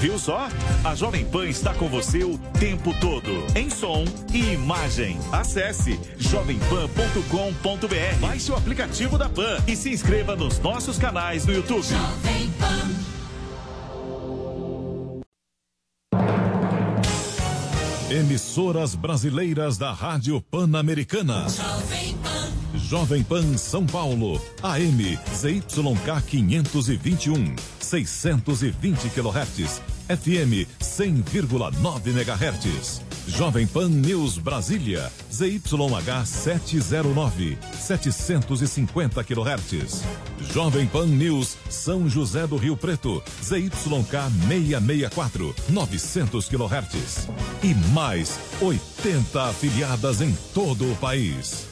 Viu só? A Jovem Pan está com você o tempo todo, em som e imagem. Acesse jovempan.com.br, baixe o aplicativo da Pan e se inscreva nos nossos canais no YouTube. Jovem Pan. Emissoras brasileiras da Rádio Pan-Americana. Jovem Pan. Jovem Pan São Paulo, AM ZYK 521, 620 kHz FM 100,9 MHz. Jovem Pan News Brasília, ZYH 709, 750 kHz. Jovem Pan News São José do Rio Preto, ZYK 664, 900 kHz. E mais 80 afiliadas em todo o país.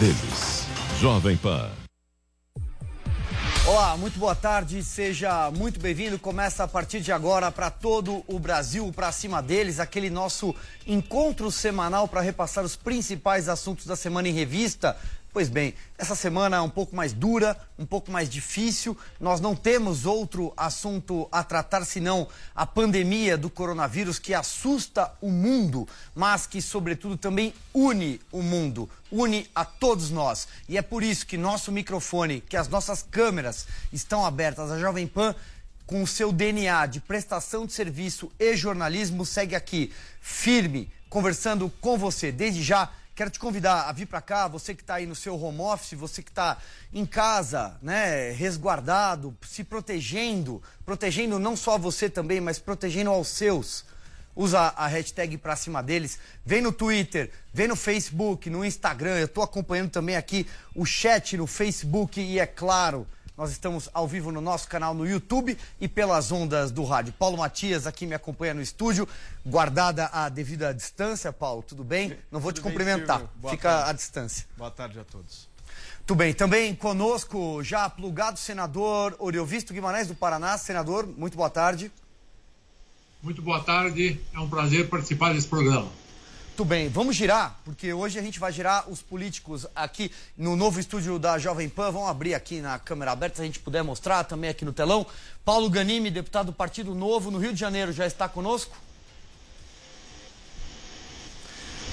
Deles. Jovem Pan. Olá, muito boa tarde, seja muito bem-vindo. Começa a partir de agora para todo o Brasil, para cima deles, aquele nosso encontro semanal para repassar os principais assuntos da semana em revista. Pois bem, essa semana é um pouco mais dura, um pouco mais difícil. Nós não temos outro assunto a tratar senão a pandemia do coronavírus que assusta o mundo, mas que, sobretudo, também une o mundo, une a todos nós. E é por isso que nosso microfone, que as nossas câmeras estão abertas. A Jovem Pan com o seu DNA de prestação de serviço e jornalismo, segue aqui, firme, conversando com você. Desde já, Quero te convidar a vir para cá, você que está aí no seu home office, você que está em casa, né, resguardado, se protegendo, protegendo não só você também, mas protegendo aos seus. Usa a hashtag para cima deles. Vem no Twitter, vem no Facebook, no Instagram. Eu estou acompanhando também aqui o chat no Facebook e é claro, nós estamos ao vivo no nosso canal no YouTube e pelas ondas do rádio. Paulo Matias aqui me acompanha no estúdio, guardada a devida distância. Paulo, tudo bem? Não vou tudo te cumprimentar, fica tarde. à distância. Boa tarde a todos. Tudo bem, também conosco já plugado senador Oriovisto Guimarães do Paraná. Senador, muito boa tarde. Muito boa tarde, é um prazer participar desse programa. Muito bem, vamos girar, porque hoje a gente vai girar os políticos aqui no novo estúdio da Jovem Pan. Vamos abrir aqui na câmera aberta, se a gente puder mostrar também aqui no telão. Paulo Ganimi, deputado do Partido Novo no Rio de Janeiro, já está conosco?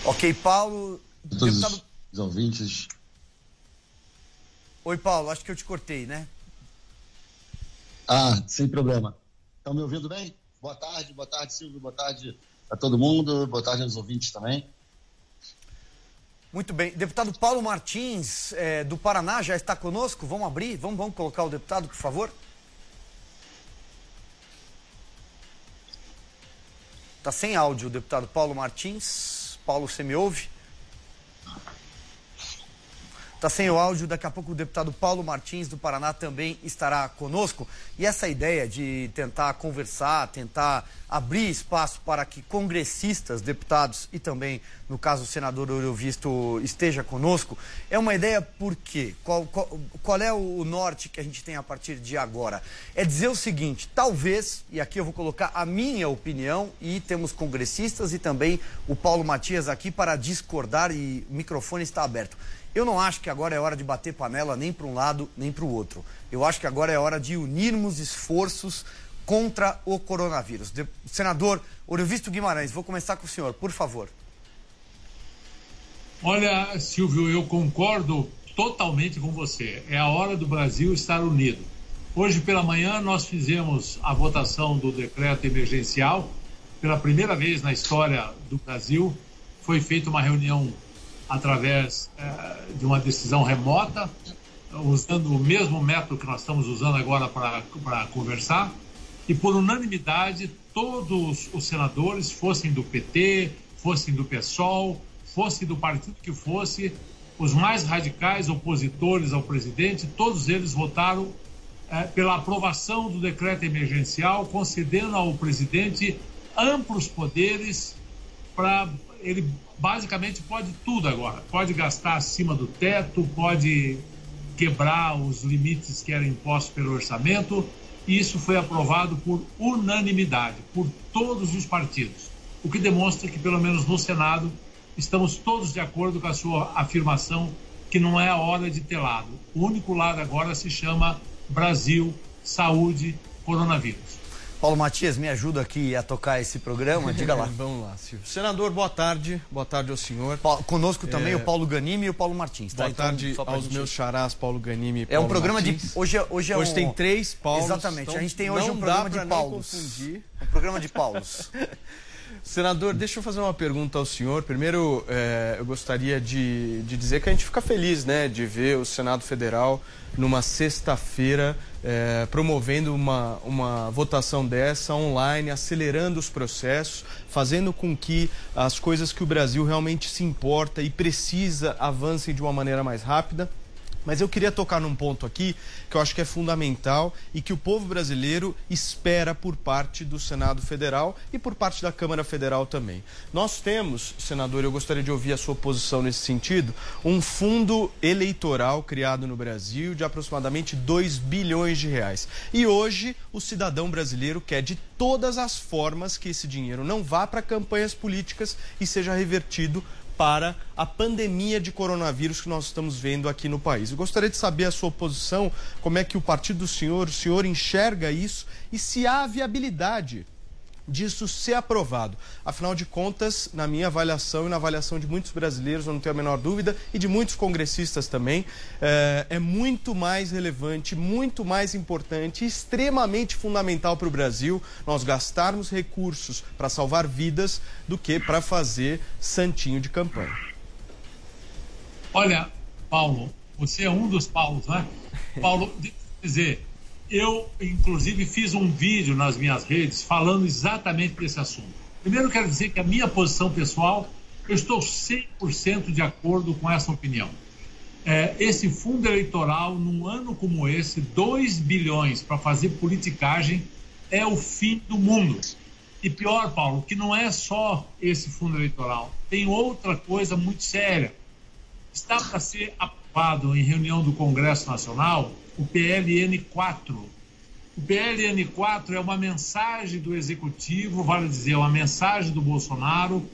Ok, Paulo. Todos deputado... os ouvintes. Oi, Paulo, acho que eu te cortei, né? Ah, sem problema. Estão me ouvindo bem? Boa tarde, boa tarde, Silvio, boa tarde, a todo mundo, boa tarde aos ouvintes também. Muito bem. Deputado Paulo Martins, é, do Paraná, já está conosco. Vamos abrir? Vamos, vamos colocar o deputado, por favor. Está sem áudio o deputado Paulo Martins. Paulo, você me ouve? Está sem o áudio, daqui a pouco o deputado Paulo Martins do Paraná também estará conosco. E essa ideia de tentar conversar, tentar abrir espaço para que congressistas, deputados e também, no caso, o senador Eurovisto esteja conosco, é uma ideia por quê? Qual, qual, qual é o norte que a gente tem a partir de agora? É dizer o seguinte, talvez, e aqui eu vou colocar a minha opinião, e temos congressistas e também o Paulo Matias aqui para discordar e o microfone está aberto. Eu não acho que agora é hora de bater panela nem para um lado nem para o outro. Eu acho que agora é hora de unirmos esforços contra o coronavírus. De... Senador Orevisto Guimarães, vou começar com o senhor, por favor. Olha, Silvio, eu concordo totalmente com você. É a hora do Brasil estar unido. Hoje pela manhã nós fizemos a votação do decreto emergencial. Pela primeira vez na história do Brasil, foi feita uma reunião através é, de uma decisão remota, usando o mesmo método que nós estamos usando agora para conversar, e por unanimidade todos os senadores, fossem do PT, fossem do PSOL, fossem do partido que fosse, os mais radicais opositores ao presidente, todos eles votaram é, pela aprovação do decreto emergencial, concedendo ao presidente amplos poderes para ele basicamente pode tudo agora. Pode gastar acima do teto, pode quebrar os limites que eram impostos pelo orçamento. E isso foi aprovado por unanimidade, por todos os partidos. O que demonstra que, pelo menos no Senado, estamos todos de acordo com a sua afirmação que não é a hora de ter lado. O único lado agora se chama Brasil, saúde, coronavírus. Paulo Matias, me ajuda aqui a tocar esse programa, diga lá. Vamos lá, Silvio. Senador, boa tarde, boa tarde ao senhor. Pa conosco também é... o Paulo Ganimi e o Paulo Martins. Tá? Boa então, tarde aos gente... meus charás, Paulo Ganimi e Paulo É um programa Martins. de... Hoje, é, hoje, é hoje um... tem três Paulos. Exatamente, então a gente tem hoje um programa de Paulos. Um programa de Paulos. Senador, deixa eu fazer uma pergunta ao senhor. Primeiro, é, eu gostaria de, de dizer que a gente fica feliz né, de ver o Senado Federal numa sexta-feira é, promovendo uma, uma votação dessa online, acelerando os processos, fazendo com que as coisas que o Brasil realmente se importa e precisa avancem de uma maneira mais rápida. Mas eu queria tocar num ponto aqui que eu acho que é fundamental e que o povo brasileiro espera por parte do Senado Federal e por parte da Câmara Federal também. Nós temos, senador, eu gostaria de ouvir a sua posição nesse sentido, um fundo eleitoral criado no Brasil de aproximadamente 2 bilhões de reais. E hoje o cidadão brasileiro quer de todas as formas que esse dinheiro não vá para campanhas políticas e seja revertido para a pandemia de coronavírus que nós estamos vendo aqui no país. Eu gostaria de saber a sua posição, como é que o partido do senhor, o senhor enxerga isso e se há viabilidade disso ser aprovado. Afinal de contas, na minha avaliação e na avaliação de muitos brasileiros, eu não tenho a menor dúvida, e de muitos congressistas também, é, é muito mais relevante, muito mais importante, extremamente fundamental para o Brasil nós gastarmos recursos para salvar vidas do que para fazer santinho de campanha. Olha, Paulo, você é um dos Paulos, né? Paulo, dizer, eu, inclusive, fiz um vídeo nas minhas redes falando exatamente desse assunto. Primeiro, quero dizer que a minha posição pessoal, eu estou 100% de acordo com essa opinião. É, esse fundo eleitoral, num ano como esse, 2 bilhões para fazer politicagem, é o fim do mundo. E pior, Paulo, que não é só esse fundo eleitoral, tem outra coisa muito séria. Está para ser aprovado em reunião do Congresso Nacional o PLN 4. O PLN 4 é uma mensagem do executivo, vale dizer, uma mensagem do Bolsonaro,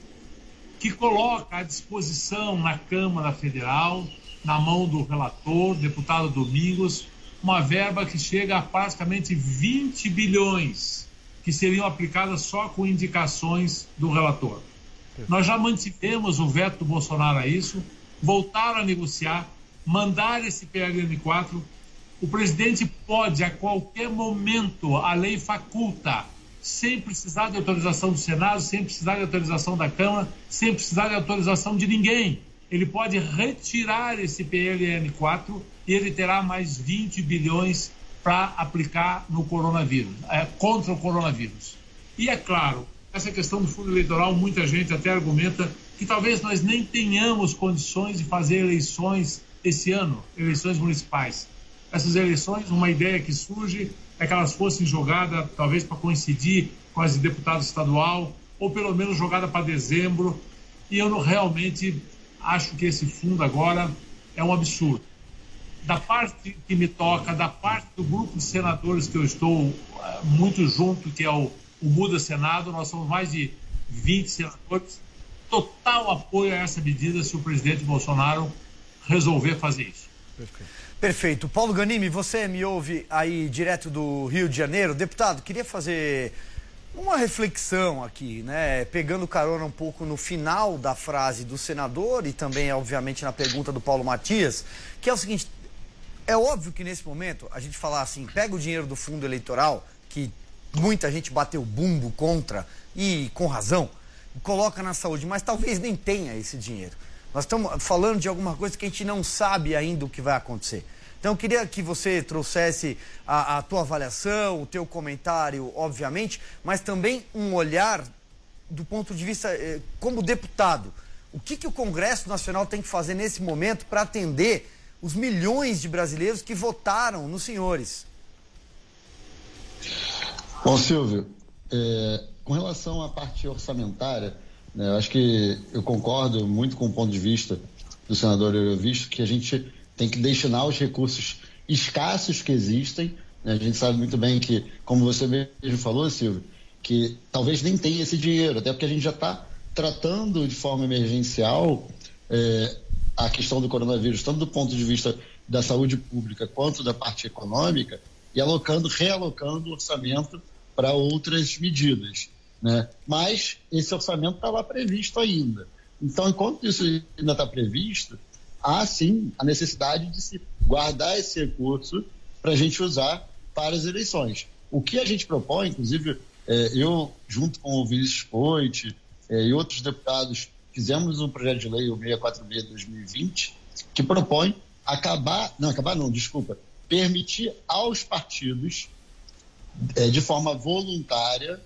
que coloca à disposição na Câmara Federal, na mão do relator, deputado Domingos, uma verba que chega a praticamente 20 bilhões, que seriam aplicadas só com indicações do relator. Nós já mantivemos o veto do Bolsonaro a isso, voltaram a negociar, mandar esse PLN 4 o presidente pode, a qualquer momento, a lei faculta, sem precisar de autorização do Senado, sem precisar de autorização da Câmara, sem precisar de autorização de ninguém. Ele pode retirar esse PLN 4 e ele terá mais 20 bilhões para aplicar no coronavírus, é, contra o coronavírus. E é claro, essa questão do fundo eleitoral, muita gente até argumenta que talvez nós nem tenhamos condições de fazer eleições esse ano, eleições municipais essas eleições, uma ideia que surge é que elas fossem jogadas, talvez para coincidir com as de deputado estadual, ou pelo menos jogada para dezembro. E eu não, realmente acho que esse fundo agora é um absurdo. Da parte que me toca, da parte do grupo de senadores que eu estou uh, muito junto, que é o, o Muda Senado, nós somos mais de 20 senadores, total apoio a essa medida se o presidente Bolsonaro resolver fazer isso. Perfeito. Perfeito. Paulo Ganimi, você me ouve aí direto do Rio de Janeiro. Deputado, queria fazer uma reflexão aqui, né? Pegando carona um pouco no final da frase do senador e também, obviamente, na pergunta do Paulo Matias, que é o seguinte: é óbvio que nesse momento a gente falar assim, pega o dinheiro do fundo eleitoral, que muita gente bateu bumbo contra, e com razão, coloca na saúde, mas talvez nem tenha esse dinheiro. Nós estamos falando de alguma coisa que a gente não sabe ainda o que vai acontecer. Então, eu queria que você trouxesse a, a tua avaliação, o teu comentário, obviamente, mas também um olhar do ponto de vista eh, como deputado. O que, que o Congresso Nacional tem que fazer nesse momento para atender os milhões de brasileiros que votaram nos senhores? Bom, Silvio, é, com relação à parte orçamentária, eu acho que eu concordo muito com o ponto de vista do senador Eurovisto, que a gente tem que destinar os recursos escassos que existem. Né, a gente sabe muito bem que, como você mesmo falou, Silvio, que talvez nem tenha esse dinheiro, até porque a gente já está tratando de forma emergencial é, a questão do coronavírus, tanto do ponto de vista da saúde pública quanto da parte econômica, e alocando, realocando o orçamento para outras medidas. Né? Mas esse orçamento está lá previsto ainda. Então, enquanto isso ainda está previsto, há sim a necessidade de se guardar esse recurso para a gente usar para as eleições. O que a gente propõe, inclusive, é, eu, junto com o Vinícius Poit é, e outros deputados, fizemos um projeto de lei, o 646 de 2020, que propõe acabar, não, acabar não, desculpa, permitir aos partidos, é, de forma voluntária,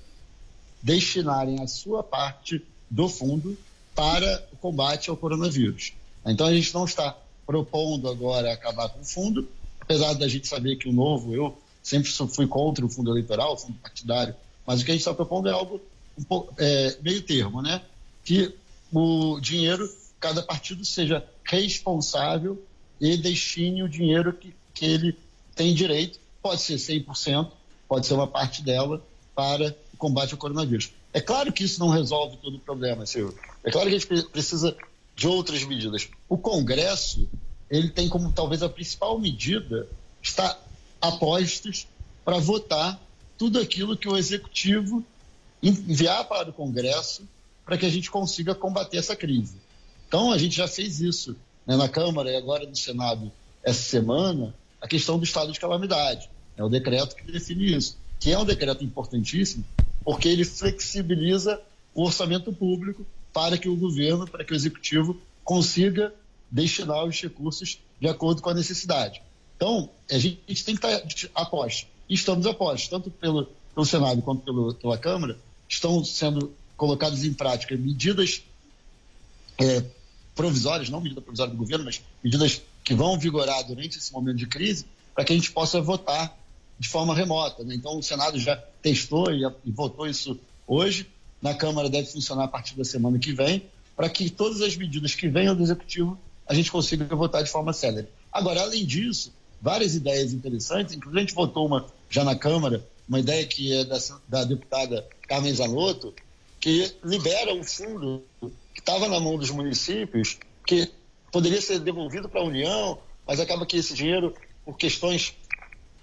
destinarem a sua parte do fundo para o combate ao coronavírus. Então a gente não está propondo agora acabar com o fundo, apesar da gente saber que o novo, eu sempre fui contra o fundo eleitoral, o fundo partidário, mas o que a gente está propondo é algo um pouco, é, meio termo, né? Que o dinheiro, cada partido seja responsável e destine o dinheiro que, que ele tem direito, pode ser 100%, pode ser uma parte dela, para combate ao coronavírus. É claro que isso não resolve todo o problema, Silvio. É claro que a gente precisa de outras medidas. O Congresso, ele tem como talvez a principal medida estar a postos para votar tudo aquilo que o Executivo enviar para o Congresso para que a gente consiga combater essa crise. Então, a gente já fez isso né, na Câmara e agora no Senado essa semana, a questão do estado de calamidade. É o decreto que define isso, que é um decreto importantíssimo, porque ele flexibiliza o orçamento público para que o governo, para que o executivo consiga destinar os recursos de acordo com a necessidade. Então, a gente, tem que estar a. E estamos a tanto pelo, pelo Senado quanto pelo, pela Câmara, estão sendo colocadas em prática medidas é, provisórias, não medida provisória do governo, mas medidas que vão vigorar durante esse momento de crise, para que a gente possa votar de forma remota. Né? Então, o Senado já testou e, e votou isso hoje. Na Câmara deve funcionar a partir da semana que vem, para que todas as medidas que venham do Executivo a gente consiga votar de forma célere. Agora, além disso, várias ideias interessantes, inclusive a gente votou uma já na Câmara, uma ideia que é da, da deputada Carmen Zanotto, que libera um fundo que estava na mão dos municípios, que poderia ser devolvido para a União, mas acaba que esse dinheiro, por questões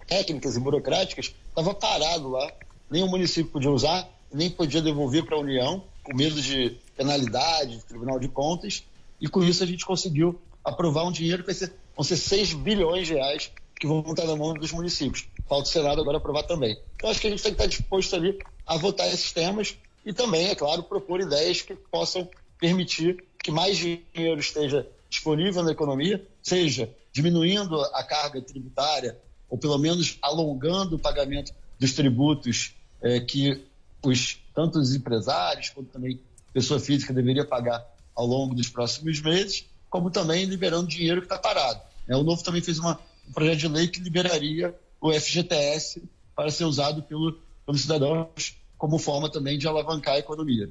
técnicas e burocráticas, estava parado lá. Nem o município podia usar, nem podia devolver para a União, com medo de penalidade, de Tribunal de Contas, e com isso a gente conseguiu aprovar um dinheiro que vai ser, vão ser 6 bilhões de reais que vão estar na mão dos municípios. Falta o Senado agora aprovar também. Então acho que a gente tem que estar disposto ali a votar esses temas e também, é claro, propor ideias que possam permitir que mais dinheiro esteja disponível na economia, seja diminuindo a carga tributária ou pelo menos alongando o pagamento dos tributos é, que os tanto os empresários quanto também pessoa física deveria pagar ao longo dos próximos meses, como também liberando dinheiro que está parado. É, o Novo também fez uma, um projeto de lei que liberaria o FGTS para ser usado pelo, pelos cidadãos como forma também de alavancar a economia.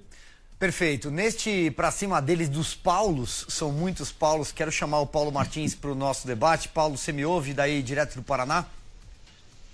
Perfeito. Neste para cima deles dos Paulos, são muitos Paulos, quero chamar o Paulo Martins para o nosso debate. Paulo, você me ouve daí direto do Paraná?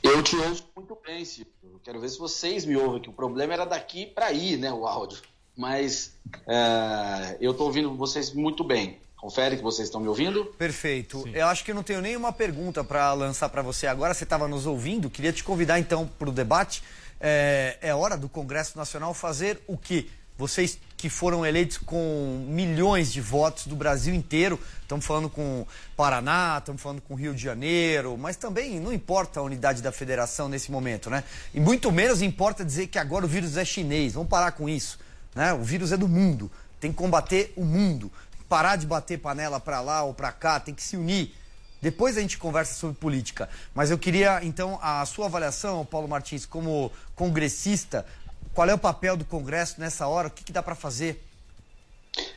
Eu te ouço muito bem, Silvio. Quero ver se vocês me ouvem, que o problema era daqui para aí, né, o áudio. Mas é, eu estou ouvindo vocês muito bem. Confere que vocês estão me ouvindo? Perfeito. Sim. Eu acho que eu não tenho nenhuma pergunta para lançar para você agora. Você estava nos ouvindo. Queria te convidar então para o debate. É, é hora do Congresso Nacional fazer o quê? Vocês que foram eleitos com milhões de votos do Brasil inteiro, estamos falando com Paraná, estamos falando com Rio de Janeiro, mas também não importa a unidade da federação nesse momento, né? E muito menos importa dizer que agora o vírus é chinês, vamos parar com isso. Né? O vírus é do mundo, tem que combater o mundo, parar de bater panela para lá ou para cá, tem que se unir. Depois a gente conversa sobre política. Mas eu queria, então, a sua avaliação, Paulo Martins, como congressista, qual é o papel do Congresso nessa hora? O que, que dá para fazer?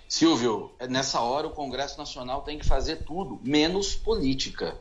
Silvio, nessa hora o Congresso Nacional tem que fazer tudo, menos política.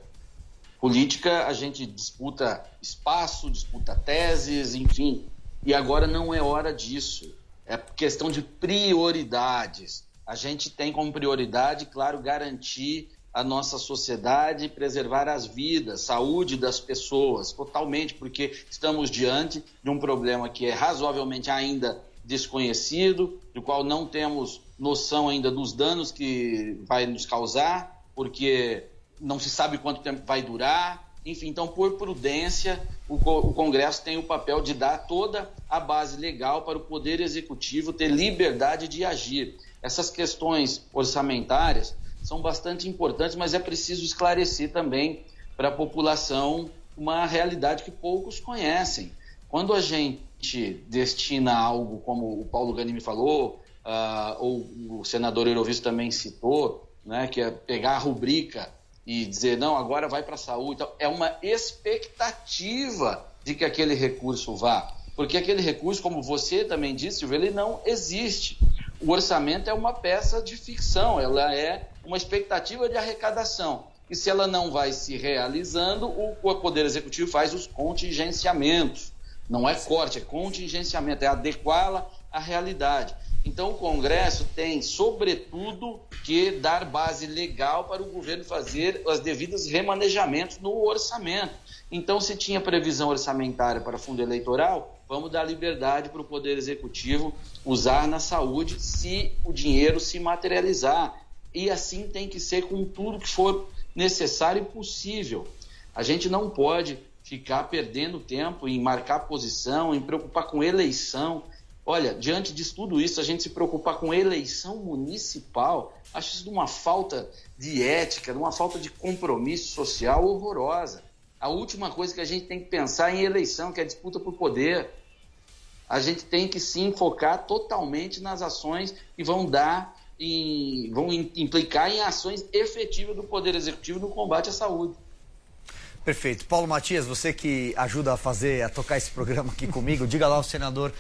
Política, a gente disputa espaço, disputa teses, enfim. E agora não é hora disso. É questão de prioridades. A gente tem como prioridade, claro, garantir a nossa sociedade, preservar as vidas, saúde das pessoas, totalmente, porque estamos diante de um problema que é razoavelmente ainda desconhecido, do qual não temos noção ainda dos danos que vai nos causar, porque não se sabe quanto tempo vai durar. Enfim, então, por prudência, o, o Congresso tem o papel de dar toda a base legal para o Poder Executivo ter liberdade de agir. Essas questões orçamentárias são bastante importantes, mas é preciso esclarecer também para a população uma realidade que poucos conhecem. Quando a gente destina algo, como o Paulo Ganimi falou, uh, ou o senador Eurovisto também citou, né, que é pegar a rubrica e dizer, não, agora vai para a saúde, então, é uma expectativa de que aquele recurso vá. Porque aquele recurso, como você também disse, ele não existe. O orçamento é uma peça de ficção, ela é uma expectativa de arrecadação. E se ela não vai se realizando, o Poder Executivo faz os contingenciamentos. Não é corte, é contingenciamento, é adequá-la à realidade. Então, o Congresso tem, sobretudo, que dar base legal para o governo fazer os devidos remanejamentos no orçamento. Então, se tinha previsão orçamentária para fundo eleitoral, vamos dar liberdade para o Poder Executivo usar na saúde se o dinheiro se materializar. E assim tem que ser com tudo que for necessário e possível. A gente não pode ficar perdendo tempo em marcar posição, em preocupar com eleição. Olha, diante de tudo isso, a gente se preocupar com eleição municipal, acho isso de uma falta de ética, de uma falta de compromisso social horrorosa. A última coisa que a gente tem que pensar é em eleição, que é a disputa por poder. A gente tem que se focar totalmente nas ações que vão dar e vão implicar em ações efetivas do Poder Executivo no combate à saúde. Perfeito. Paulo Matias, você que ajuda a fazer, a tocar esse programa aqui comigo, diga lá, o senador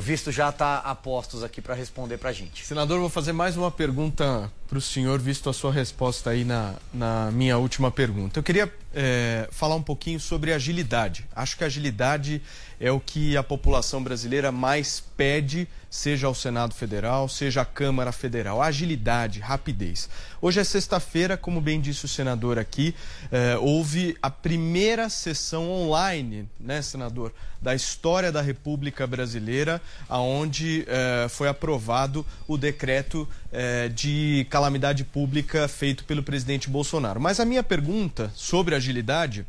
Visto já está a postos aqui para responder para a gente. Senador, vou fazer mais uma pergunta para o senhor, visto a sua resposta aí na, na minha última pergunta. Eu queria é, falar um pouquinho sobre agilidade. Acho que agilidade é o que a população brasileira mais pede, seja ao Senado Federal, seja à Câmara Federal. Agilidade, rapidez. Hoje é sexta-feira, como bem disse o senador aqui, é, houve a primeira sessão online, né, senador, da história da República Brasileira, aonde é, foi aprovado o decreto é, de calamidade pública feito pelo presidente Bolsonaro. Mas a minha pergunta sobre agilidade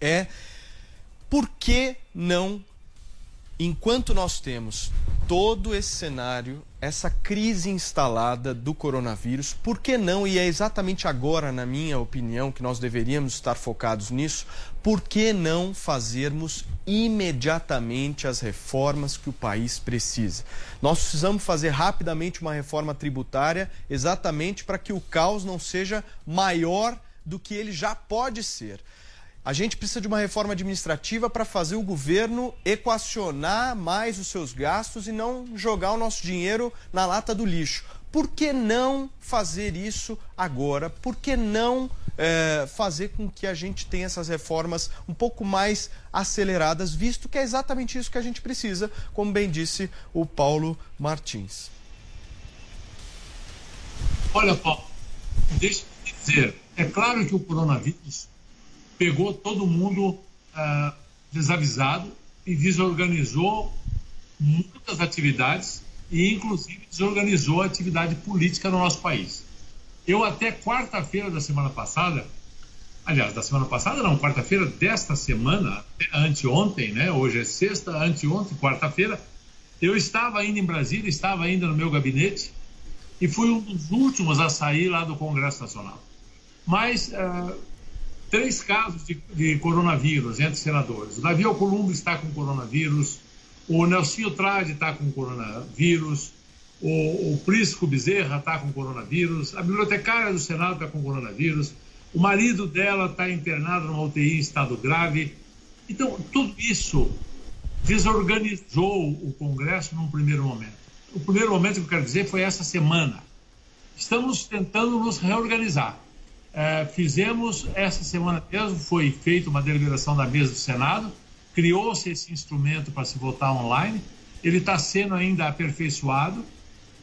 é por que não, enquanto nós temos todo esse cenário, essa crise instalada do coronavírus, por que não, e é exatamente agora, na minha opinião, que nós deveríamos estar focados nisso, por que não fazermos imediatamente as reformas que o país precisa? Nós precisamos fazer rapidamente uma reforma tributária, exatamente para que o caos não seja maior do que ele já pode ser. A gente precisa de uma reforma administrativa para fazer o governo equacionar mais os seus gastos e não jogar o nosso dinheiro na lata do lixo. Por que não fazer isso agora? Por que não é, fazer com que a gente tenha essas reformas um pouco mais aceleradas, visto que é exatamente isso que a gente precisa, como bem disse o Paulo Martins? Olha, Paulo, deixa eu dizer, é claro que o coronavírus pegou todo mundo ah, desavisado e desorganizou muitas atividades e, inclusive, desorganizou a atividade política no nosso país. Eu, até quarta-feira da semana passada, aliás, da semana passada, não, quarta-feira desta semana, anteontem, né? Hoje é sexta, anteontem, quarta-feira, eu estava ainda em Brasília, estava ainda no meu gabinete e fui um dos últimos a sair lá do Congresso Nacional. Mas. Uh, três casos de, de, coronavírus entre senadores. O Davi Alcolumbre está com coronavírus, o Nelsinho Trade está com coronavírus, o, o Prisco Bezerra está com coronavírus, a bibliotecária do Senado está com coronavírus, o marido dela está internado numa UTI em estado grave. Então, tudo isso desorganizou o Congresso num primeiro momento. O primeiro momento que eu quero dizer foi essa semana. Estamos tentando nos reorganizar. É, fizemos, essa semana mesmo, foi feita uma deliberação da mesa do Senado, criou-se esse instrumento para se votar online, ele está sendo ainda aperfeiçoado.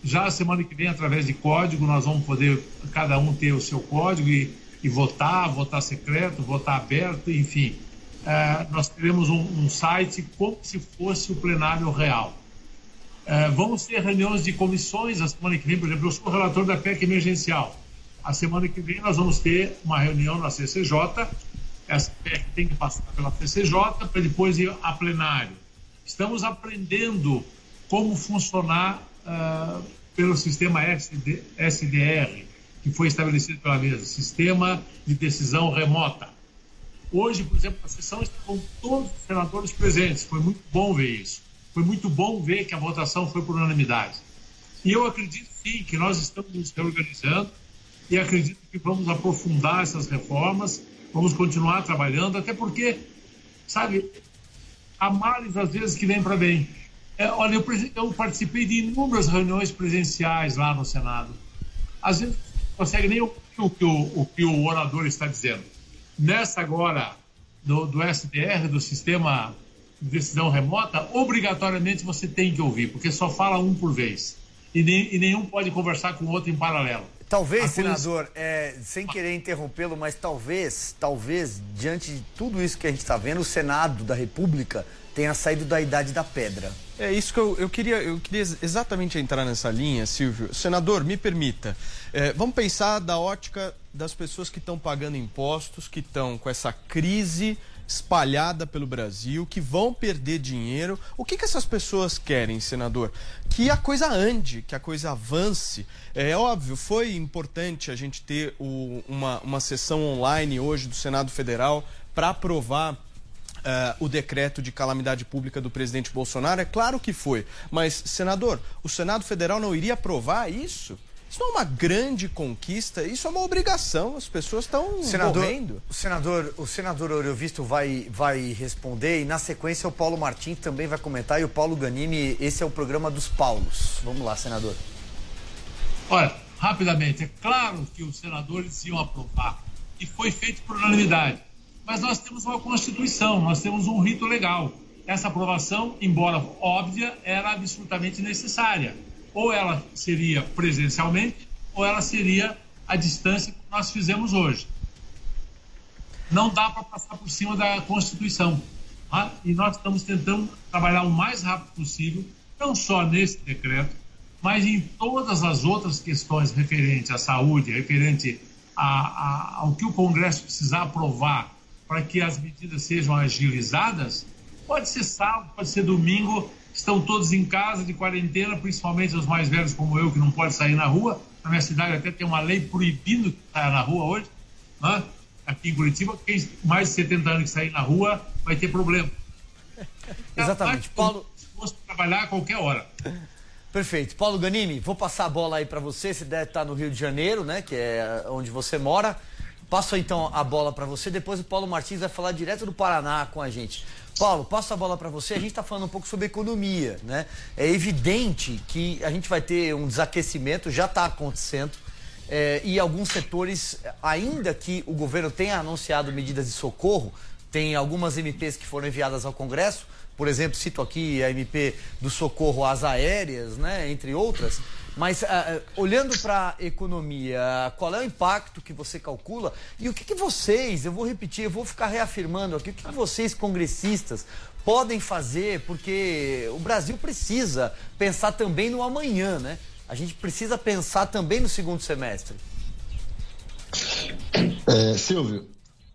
Já semana que vem, através de código, nós vamos poder, cada um ter o seu código e, e votar, votar secreto, votar aberto, enfim. É, nós teremos um, um, site como se fosse o plenário real. É, vamos ter reuniões de comissões a semana que vem, por exemplo, eu sou relator da PEC emergencial. A semana que vem nós vamos ter uma reunião na CCJ. Essa PEC tem que passar pela CCJ para depois ir a plenário. Estamos aprendendo como funcionar uh, pelo sistema SD, SDR, que foi estabelecido pela mesa, Sistema de Decisão Remota. Hoje, por exemplo, a sessão está com todos os senadores presentes. Foi muito bom ver isso. Foi muito bom ver que a votação foi por unanimidade. E eu acredito sim que nós estamos nos reorganizando e acredito que vamos aprofundar essas reformas, vamos continuar trabalhando, até porque, sabe, há males às vezes que vem para bem. É, olha, eu, eu, participei de inúmeras reuniões presenciais lá no Senado. Às vezes não consegue nem ouvir o que o, o, que o orador está dizendo. Nessa agora do, do SDR, do Sistema de Decisão Remota, obrigatoriamente você tem que ouvir, porque só fala um por vez. E, nem, e nenhum pode conversar com o outro em paralelo. Talvez, senador, é, sem querer interrompê-lo, mas talvez, talvez, diante de tudo isso que a gente está vendo, o Senado da República tenha saído da idade da pedra. É isso que eu, eu, queria, eu queria exatamente entrar nessa linha, Silvio. Senador, me permita. É, vamos pensar da ótica das pessoas que estão pagando impostos, que estão com essa crise espalhada pelo Brasil, que vão perder dinheiro. O que, que essas pessoas querem, senador? Que a coisa ande, que a coisa avance. É óbvio, foi importante a gente ter o, uma, uma sessão online hoje do Senado Federal para aprovar Uh, o decreto de calamidade pública do presidente Bolsonaro? É claro que foi. Mas, senador, o Senado Federal não iria aprovar isso? Isso não é uma grande conquista, isso é uma obrigação. As pessoas estão morrendo. O senador, o senador Oreovisto vai, vai responder e na sequência o Paulo Martins também vai comentar e o Paulo Ganini, esse é o programa dos Paulos. Vamos lá, senador. Olha, rapidamente, é claro que os senadores iam aprovar e foi feito por unanimidade. Mas nós temos uma Constituição, nós temos um rito legal. Essa aprovação, embora óbvia, era absolutamente necessária ou ela seria presencialmente, ou ela seria à distância que nós fizemos hoje. Não dá para passar por cima da Constituição. Tá? E nós estamos tentando trabalhar o mais rápido possível, não só nesse decreto, mas em todas as outras questões referentes à saúde, referente a, a, ao que o Congresso precisar aprovar para que as medidas sejam agilizadas. Pode ser sábado, pode ser domingo, estão todos em casa de quarentena, principalmente os mais velhos como eu, que não pode sair na rua. Na minha cidade até tem uma lei proibindo que saia na rua hoje. Né? Aqui em Curitiba, quem mais de 70 anos que sair na rua vai ter problema. Exatamente. Paulo... Posso trabalhar a qualquer hora. Perfeito. Paulo Ganini, vou passar a bola aí para você. Você deve estar no Rio de Janeiro, né? Que é onde você mora. Passo então a bola para você. Depois o Paulo Martins vai falar direto do Paraná com a gente. Paulo, passo a bola para você. A gente está falando um pouco sobre economia, né? É evidente que a gente vai ter um desaquecimento, já está acontecendo. É, e alguns setores, ainda que o governo tenha anunciado medidas de socorro, tem algumas MPs que foram enviadas ao Congresso, por exemplo, cito aqui a MP do socorro às aéreas, né, entre outras. Mas uh, olhando para a economia, qual é o impacto que você calcula e o que, que vocês, eu vou repetir, eu vou ficar reafirmando aqui, o que, que vocês, congressistas, podem fazer, porque o Brasil precisa pensar também no amanhã, né? A gente precisa pensar também no segundo semestre. É, Silvio,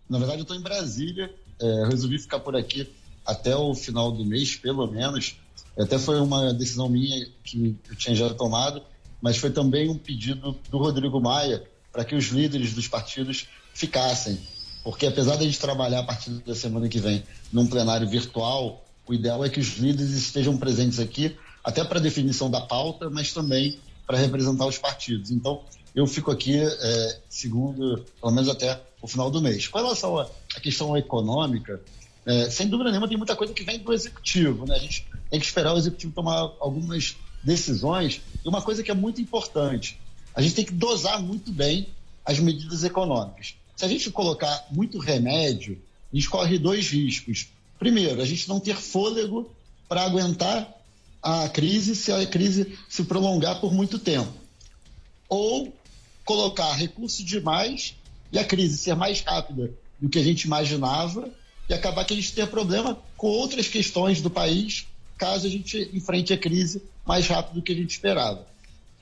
na verdade eu estou em Brasília, é, resolvi ficar por aqui até o final do mês, pelo menos. Até foi uma decisão minha que eu tinha já tomado, mas foi também um pedido do Rodrigo Maia para que os líderes dos partidos ficassem. Porque apesar de a gente trabalhar a partir da semana que vem num plenário virtual, o ideal é que os líderes estejam presentes aqui, até para definição da pauta, mas também para representar os partidos. Então, eu fico aqui, é, segundo, pelo menos até o final do mês. Com relação à questão econômica, é, sem dúvida nenhuma, tem muita coisa que vem do executivo. Né? A gente tem que esperar o executivo tomar algumas decisões. E uma coisa que é muito importante: a gente tem que dosar muito bem as medidas econômicas. Se a gente colocar muito remédio, a gente corre dois riscos. Primeiro, a gente não ter fôlego para aguentar a crise se a crise se prolongar por muito tempo. Ou colocar recursos demais e a crise ser mais rápida do que a gente imaginava e acabar que a gente tenha problema com outras questões do país caso a gente enfrente a crise mais rápido do que a gente esperava.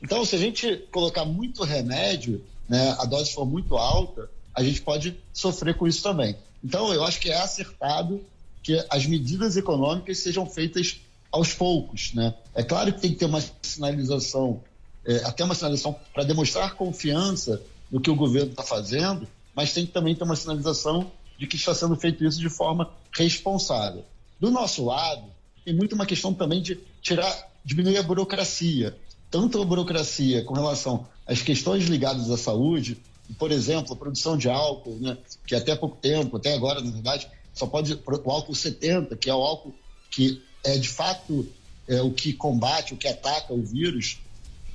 Então, se a gente colocar muito remédio, né, a dose for muito alta, a gente pode sofrer com isso também. Então, eu acho que é acertado que as medidas econômicas sejam feitas aos poucos. Né? É claro que tem que ter uma sinalização, é, até uma sinalização para demonstrar confiança no que o governo está fazendo, mas tem que também ter uma sinalização de que está sendo feito isso de forma responsável. Do nosso lado, tem muito uma questão também de tirar, diminuir a burocracia. Tanto a burocracia com relação às questões ligadas à saúde, por exemplo, a produção de álcool, né, que até pouco tempo, até agora, na verdade, só pode o álcool 70, que é o álcool que é de fato é, o que combate, o que ataca o vírus,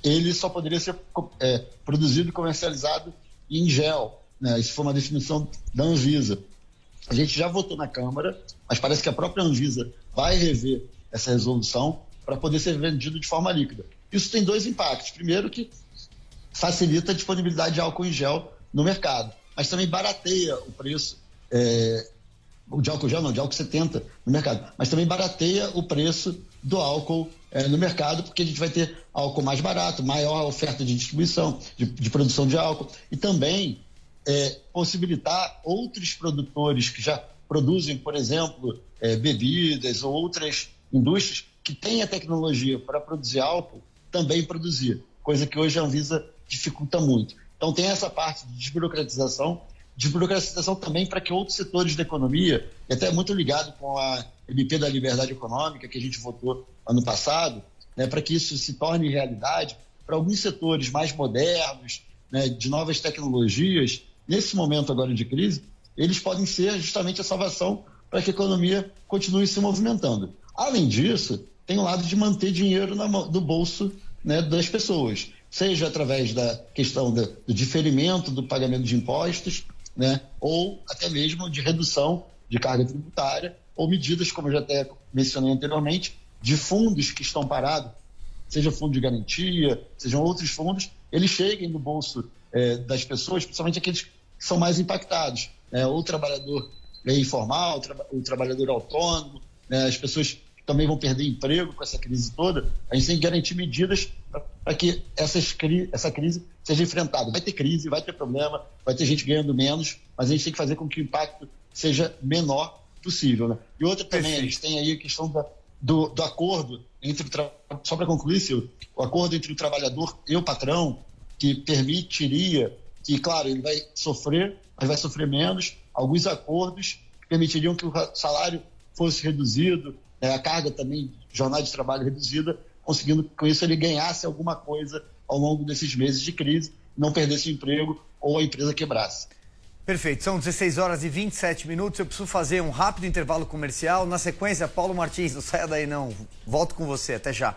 ele só poderia ser é, produzido e comercializado em gel. Né? Isso foi uma definição da Anvisa. A gente já votou na Câmara, mas parece que a própria Anvisa vai rever essa resolução para poder ser vendido de forma líquida. Isso tem dois impactos. Primeiro, que facilita a disponibilidade de álcool em gel no mercado, mas também barateia o preço é, de álcool gel, não, de álcool 70 no mercado, mas também barateia o preço do álcool é, no mercado, porque a gente vai ter álcool mais barato, maior oferta de distribuição, de, de produção de álcool, e também é, possibilitar outros produtores que já produzem, por exemplo, é, bebidas ou outras indústrias que têm a tecnologia para produzir álcool, também produzir, coisa que hoje a Anvisa dificulta muito. Então tem essa parte de desburocratização desburocratização também para que outros setores da economia, e até muito ligado com a MP da Liberdade Econômica, que a gente votou ano passado, né, para que isso se torne realidade, para alguns setores mais modernos, né, de novas tecnologias, nesse momento agora de crise, eles podem ser justamente a salvação para que a economia continue se movimentando. Além disso, tem o lado de manter dinheiro no do bolso né, das pessoas, seja através da questão do diferimento do pagamento de impostos, né? ou até mesmo de redução de carga tributária, ou medidas, como eu já até mencionei anteriormente, de fundos que estão parados, seja fundo de garantia, sejam outros fundos, eles cheguem no bolso é, das pessoas, principalmente aqueles que são mais impactados, né? o trabalhador informal, o, tra o trabalhador autônomo, né? as pessoas também vão perder emprego com essa crise toda, a gente tem que garantir medidas para que essas, essa crise seja enfrentada. Vai ter crise, vai ter problema, vai ter gente ganhando menos, mas a gente tem que fazer com que o impacto seja menor possível. Né? E outra também, Perfeito. a gente tem aí a questão da, do, do, acordo entre o só para concluir, Silvio, o acordo entre o trabalhador e o patrão, que permitiria que, claro, ele vai sofrer, mas vai sofrer menos, alguns acordos permitiriam que o salário fosse reduzido, né, a carga também, jornada de trabalho reduzida, conseguindo com isso ele ganhasse alguma coisa ao longo desses meses de crise, não perdesse o emprego ou a empresa quebrasse. Perfeito, são 16 horas e 27 minutos. Eu preciso fazer um rápido intervalo comercial. Na sequência, Paulo Martins, não saia daí não. Volto com você, até já.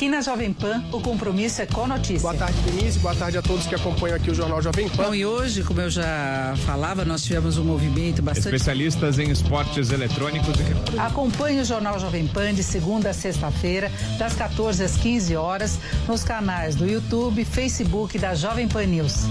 Aqui na Jovem Pan, o compromisso é com a notícia. Boa tarde, Denise. Boa tarde a todos que acompanham aqui o Jornal Jovem Pan. Bom, e hoje, como eu já falava, nós tivemos um movimento bastante. Especialistas em esportes eletrônicos. E... Acompanhe o Jornal Jovem Pan de segunda a sexta-feira, das 14 às 15 horas, nos canais do YouTube, Facebook da Jovem Pan News.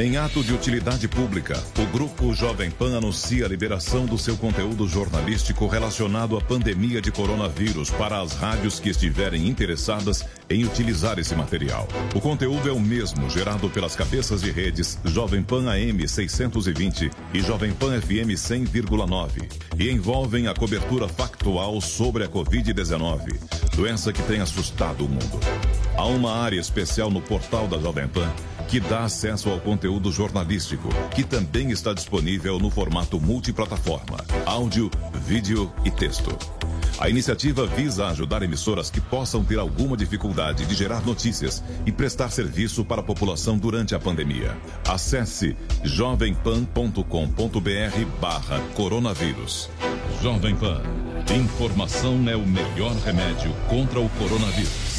Em ato de utilidade pública, o Grupo Jovem Pan anuncia a liberação do seu conteúdo jornalístico relacionado à pandemia de coronavírus para as rádios que estiverem interessadas em utilizar esse material. O conteúdo é o mesmo gerado pelas cabeças de redes Jovem Pan AM 620 e Jovem Pan FM 100,9 e envolvem a cobertura factual sobre a Covid-19, doença que tem assustado o mundo. Há uma área especial no portal da Jovem Pan que dá acesso ao conteúdo jornalístico, que também está disponível no formato multiplataforma, áudio, vídeo e texto. A iniciativa visa ajudar emissoras que possam ter alguma dificuldade de gerar notícias e prestar serviço para a população durante a pandemia. Acesse jovempan.com.br barra coronavírus. Jovem Pan. Informação é o melhor remédio contra o coronavírus.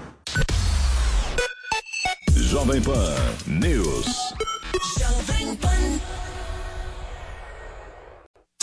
Jovem Pan News.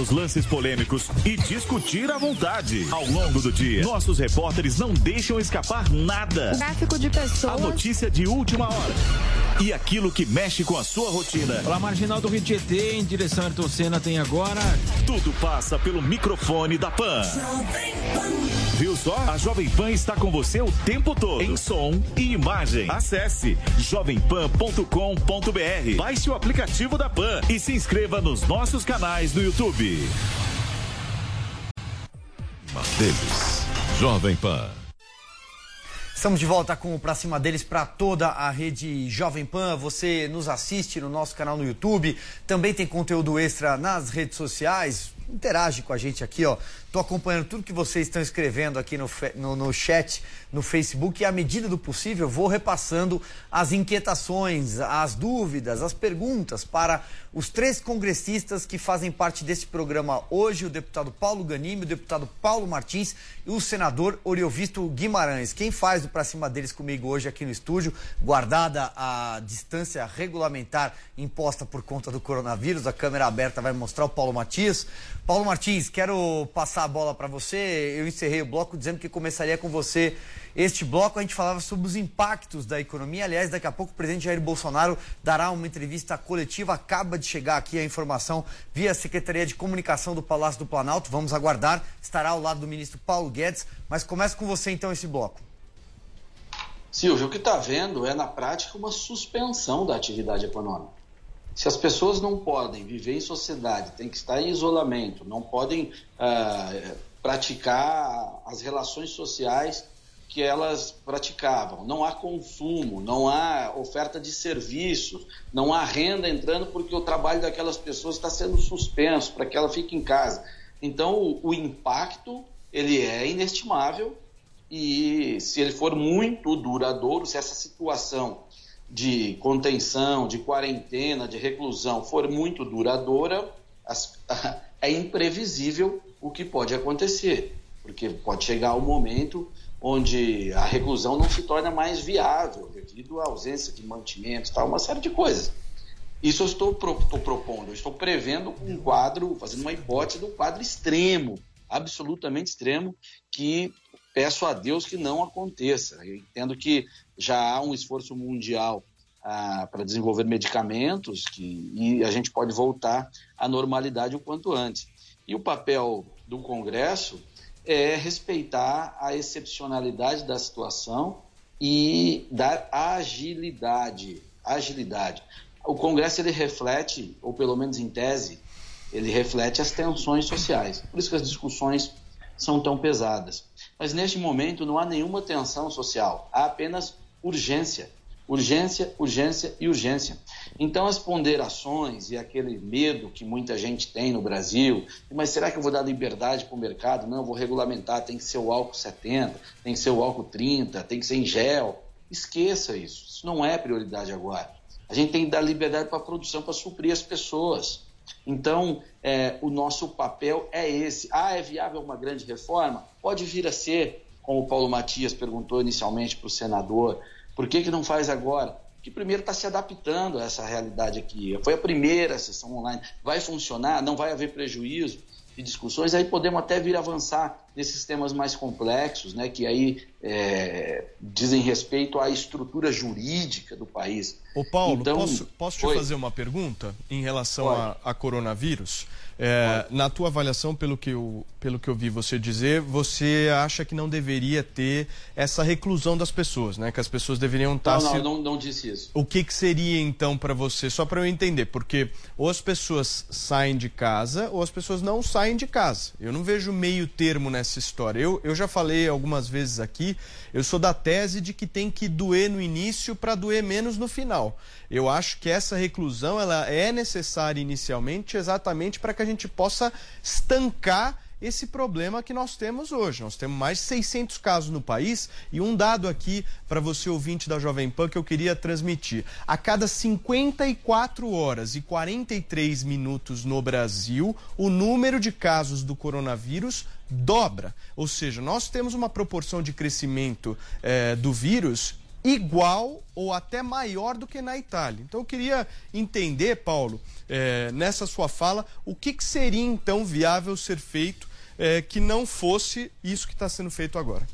os lances polêmicos e discutir à vontade. Ao longo do dia, nossos repórteres não deixam escapar nada. Tráfico de pessoas. A notícia de última hora. E aquilo que mexe com a sua rotina. Pela Marginal do Rio Tietê, em direção a Ayrton Senna, tem agora... Tudo passa pelo microfone da Pan. Viu só? A Jovem Pan está com você o tempo todo. Em som e imagem. Acesse jovempan.com.br. Baixe o aplicativo da Pan e se inscreva nos nossos canais no YouTube. Deles. Jovem Pan. Estamos de volta com o Pra Cima Deles para toda a rede Jovem Pan. Você nos assiste no nosso canal no YouTube. Também tem conteúdo extra nas redes sociais. Interage com a gente aqui, ó. Estou acompanhando tudo que vocês estão escrevendo aqui no, no, no, chat, no Facebook, e à medida do possível vou repassando as inquietações, as dúvidas, as perguntas para os três congressistas que fazem parte desse programa hoje: o deputado Paulo Ganime, o deputado Paulo Martins e o senador Oriovisto Guimarães. Quem faz o pra cima deles comigo hoje aqui no estúdio, guardada a distância regulamentar imposta por conta do coronavírus, a câmera aberta vai mostrar o Paulo Matias. Paulo Martins, quero passar a bola para você. Eu encerrei o bloco dizendo que começaria com você. Este bloco a gente falava sobre os impactos da economia. Aliás, daqui a pouco o presidente Jair Bolsonaro dará uma entrevista coletiva. Acaba de chegar aqui a informação via Secretaria de Comunicação do Palácio do Planalto. Vamos aguardar. Estará ao lado do ministro Paulo Guedes. Mas começa com você então esse bloco. Silvio, o que está vendo é na prática uma suspensão da atividade econômica. Se as pessoas não podem viver em sociedade, têm que estar em isolamento, não podem ah, praticar as relações sociais que elas praticavam, não há consumo, não há oferta de serviços, não há renda entrando porque o trabalho daquelas pessoas está sendo suspenso para que ela fique em casa. Então, o, o impacto ele é inestimável e se ele for muito duradouro, se essa situação de contenção, de quarentena, de reclusão for muito duradoura, as, é imprevisível o que pode acontecer, porque pode chegar um momento onde a reclusão não se torna mais viável devido à ausência de mantimentos, tal, uma série de coisas. Isso eu estou, estou propondo, eu estou prevendo um quadro, fazendo uma hipótese um quadro extremo, absolutamente extremo, que peço a Deus que não aconteça. Eu entendo que já há um esforço mundial ah, para desenvolver medicamentos que, e a gente pode voltar à normalidade o quanto antes. E o papel do Congresso é respeitar a excepcionalidade da situação e dar agilidade. Agilidade. O Congresso ele reflete, ou pelo menos em tese, ele reflete as tensões sociais. Por isso que as discussões são tão pesadas. Mas neste momento não há nenhuma tensão social, há apenas urgência. Urgência, urgência e urgência. Então, as ponderações e aquele medo que muita gente tem no Brasil, mas será que eu vou dar liberdade para o mercado? Não, vou regulamentar, tem que ser o álcool 70, tem que ser o álcool 30, tem que ser em gel. Esqueça isso, isso não é prioridade agora. A gente tem que dar liberdade para a produção, para suprir as pessoas. Então, é, o nosso papel é esse. Ah, é viável uma grande reforma? Pode vir a ser, como o Paulo Matias perguntou inicialmente para o senador, por que, que não faz agora? Que primeiro está se adaptando a essa realidade aqui. Foi a primeira sessão online. Vai funcionar? Não vai haver prejuízo? de discussões, aí podemos até vir avançar nesses temas mais complexos, né, que aí é, dizem respeito à estrutura jurídica do país. Ô Paulo, então, posso, posso te fazer uma pergunta em relação a, a, coronavírus? É, na tua avaliação, pelo que, eu, pelo que eu vi você dizer, você acha que não deveria ter essa reclusão das pessoas, né? Que as pessoas deveriam estar... Não, não, se... não, não disse isso. O que, que seria, então, para você? Só para eu entender, porque ou as pessoas saem de casa ou as pessoas não saem de casa. Eu não vejo meio termo nessa história. Eu, eu já falei algumas vezes aqui, eu sou da tese de que tem que doer no início para doer menos no final. Eu acho que essa reclusão ela é necessária inicialmente exatamente para que a gente possa estancar esse problema que nós temos hoje. Nós temos mais de 600 casos no país e um dado aqui para você ouvinte da Jovem Pan que eu queria transmitir. A cada 54 horas e 43 minutos no Brasil, o número de casos do coronavírus dobra. Ou seja, nós temos uma proporção de crescimento eh, do vírus igual ou até maior do que na Itália. Então eu queria entender, Paulo, eh, nessa sua fala, o que, que, seria então viável ser feito eh, que não fosse isso que está sendo feito agora.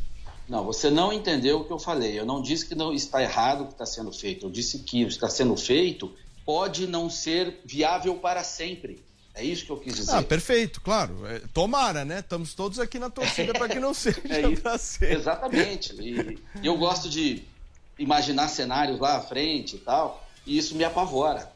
Não, você não entendeu o que eu falei. Eu não disse que não está errado o que está sendo feito. Eu disse que o que está sendo feito pode não ser viável para sempre. É isso que eu quis dizer. Ah, perfeito, claro. É, tomara, né? Estamos todos aqui na torcida para que não seja é para ser. Exatamente. E eu gosto de imaginar cenários lá à frente e tal, e isso me apavora.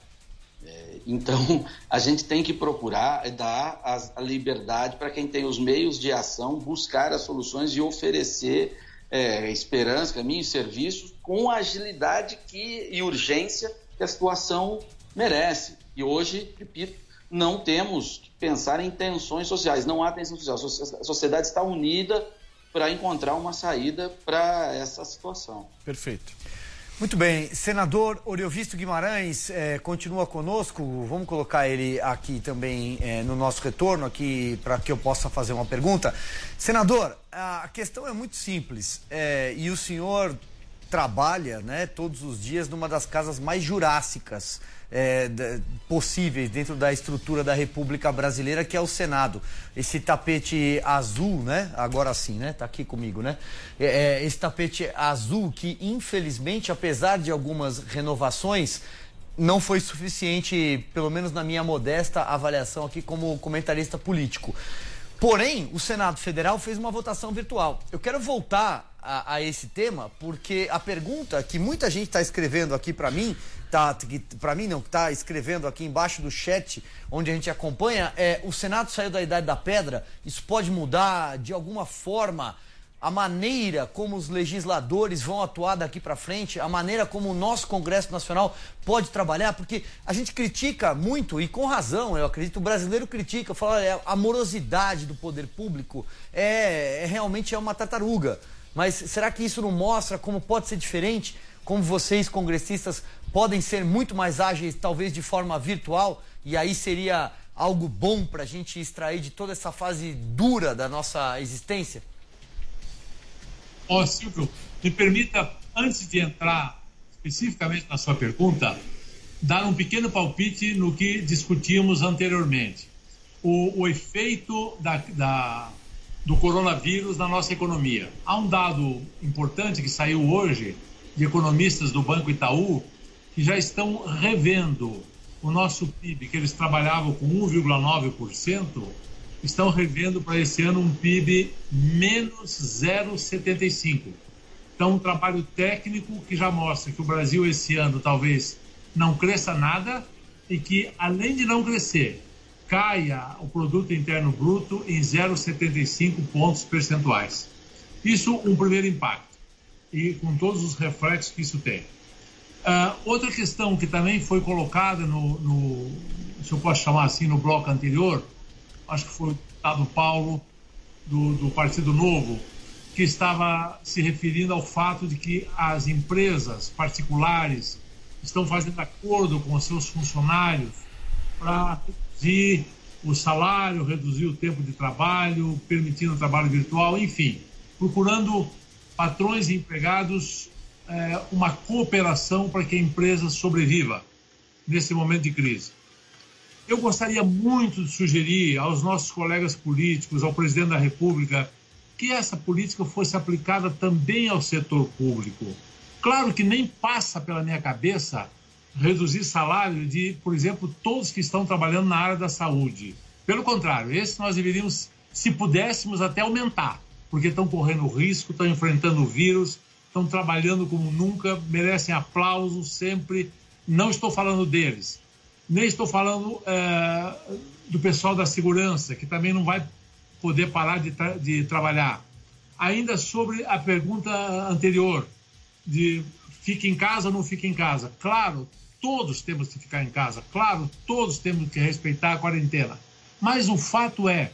É, então, a gente tem que procurar dar a, a liberdade para quem tem os meios de ação, buscar as soluções e oferecer é, esperança, caminhos e serviços com a agilidade que, e urgência que a situação merece. E hoje, repito, não temos que pensar em tensões sociais, não há tensão social. A sociedade está unida para encontrar uma saída para essa situação. Perfeito. Muito bem, senador Oriovisto Guimarães é, continua conosco. Vamos colocar ele aqui também é, no nosso retorno aqui para que eu possa fazer uma pergunta. Senador, a questão é muito simples é, e o senhor trabalha, né, todos os dias numa das casas mais jurássicas é, possíveis dentro da estrutura da República Brasileira, que é o Senado. Esse tapete azul, né? Agora sim, né? Tá aqui comigo, né? É, é, esse tapete azul que, infelizmente, apesar de algumas renovações, não foi suficiente, pelo menos na minha modesta avaliação aqui como comentarista político. Porém, o Senado Federal fez uma votação virtual. Eu quero voltar a, a esse tema porque a pergunta que muita gente está escrevendo aqui para mim tá, para mim não, que está escrevendo aqui embaixo do chat, onde a gente acompanha, é o Senado saiu da Idade da Pedra, isso pode mudar de alguma forma a maneira como os legisladores vão atuar daqui para frente, a maneira como o nosso Congresso Nacional pode trabalhar, porque a gente critica muito, e com razão, eu acredito, o brasileiro critica, fala, é, a morosidade do poder público é, é realmente é uma tartaruga. Mas será que isso não mostra como pode ser diferente? Como vocês, congressistas, podem ser muito mais ágeis, talvez de forma virtual, e aí seria algo bom para a gente extrair de toda essa fase dura da nossa existência? Ó, oh, Silvio, me permita, antes de entrar especificamente na sua pergunta, dar um pequeno palpite no que discutimos anteriormente. O, o efeito da, da, do coronavírus na nossa economia. Há um dado importante que saiu hoje de economistas do Banco Itaú que já estão revendo o nosso PIB, que eles trabalhavam com 1,9%, estão revendo para esse ano um PIB menos 0,75%. Então, um trabalho técnico que já mostra que o Brasil esse ano talvez não cresça nada e que, além de não crescer, caia o produto interno bruto em 0,75 pontos percentuais. Isso um primeiro impacto e com todos os reflexos que isso tem. Uh, outra questão que também foi colocada no, no, se eu posso chamar assim, no bloco anterior, acho que foi o deputado Paulo, do, do Partido Novo, que estava se referindo ao fato de que as empresas particulares estão fazendo acordo com seus funcionários para reduzir o salário, reduzir o tempo de trabalho, permitindo o trabalho virtual, enfim, procurando patrões e empregados é, uma cooperação para que a empresa sobreviva nesse momento de crise. Eu gostaria muito de sugerir aos nossos colegas políticos, ao presidente da República, que essa política fosse aplicada também ao setor público. Claro que nem passa pela minha cabeça reduzir salário de, por exemplo, todos que estão trabalhando na área da saúde. Pelo contrário, esse nós deveríamos, se pudéssemos, até aumentar, porque estão correndo risco, estão enfrentando o vírus, estão trabalhando como nunca, merecem aplausos sempre. Não estou falando deles, nem estou falando é, do pessoal da segurança, que também não vai poder parar de, tra de trabalhar. Ainda sobre a pergunta anterior, de fica em casa ou não fica em casa. Claro, todos temos que ficar em casa. Claro, todos temos que respeitar a quarentena. Mas o fato é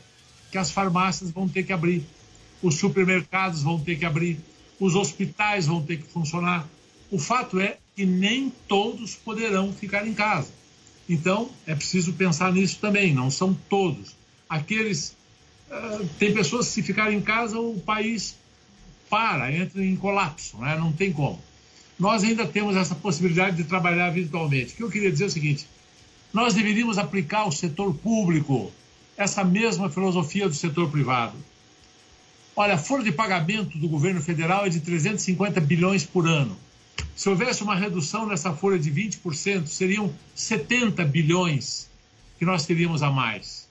que as farmácias vão ter que abrir, os supermercados vão ter que abrir, os hospitais vão ter que funcionar. O fato é que nem todos poderão ficar em casa. Então, é preciso pensar nisso também, não são todos. Aqueles. Uh, tem pessoas que, se ficarem em casa, o país para, entra em colapso, né? não tem como. Nós ainda temos essa possibilidade de trabalhar virtualmente. O que eu queria dizer é o seguinte: nós deveríamos aplicar ao setor público essa mesma filosofia do setor privado. Olha, a folha de pagamento do governo federal é de 350 bilhões por ano. Se houvesse uma redução nessa folha de 20%, seriam 70 bilhões que nós teríamos a mais.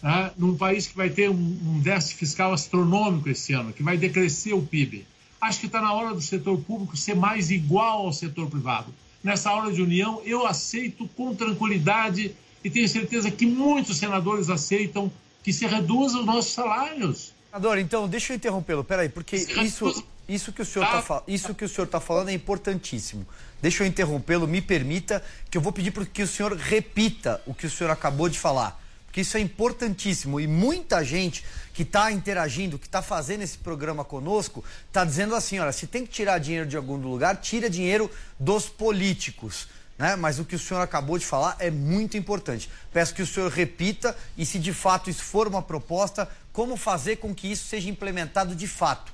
Tá? Num país que vai ter um, um déficit fiscal astronômico esse ano, que vai decrescer o PIB. Acho que está na hora do setor público ser mais igual ao setor privado. Nessa hora de união, eu aceito com tranquilidade e tenho certeza que muitos senadores aceitam que se reduzam os nossos salários. Senador, então, deixa eu interrompê-lo, peraí, porque isso, isso que o senhor está tá, isso que o senhor está falando é importantíssimo. Deixa eu interrompê-lo, me permita, que eu vou pedir para que o senhor repita o que o senhor acabou de falar. Porque isso é importantíssimo. E muita gente que está interagindo, que está fazendo esse programa conosco, está dizendo assim: olha, se tem que tirar dinheiro de algum lugar, tira dinheiro dos políticos. Né? Mas o que o senhor acabou de falar é muito importante. Peço que o senhor repita e, se de fato isso for uma proposta, como fazer com que isso seja implementado de fato.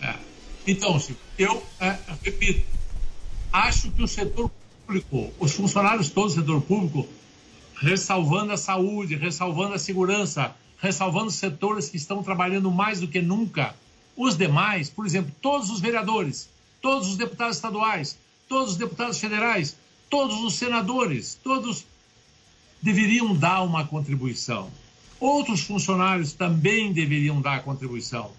É. Então, eu é, repito, acho que o setor público, os funcionários todos do setor público, ressalvando a saúde, ressalvando a segurança, ressalvando setores que estão trabalhando mais do que nunca, os demais, por exemplo, todos os vereadores, todos os deputados estaduais, todos os deputados federais, todos os senadores, todos deveriam dar uma contribuição. Outros funcionários também deveriam dar contribuição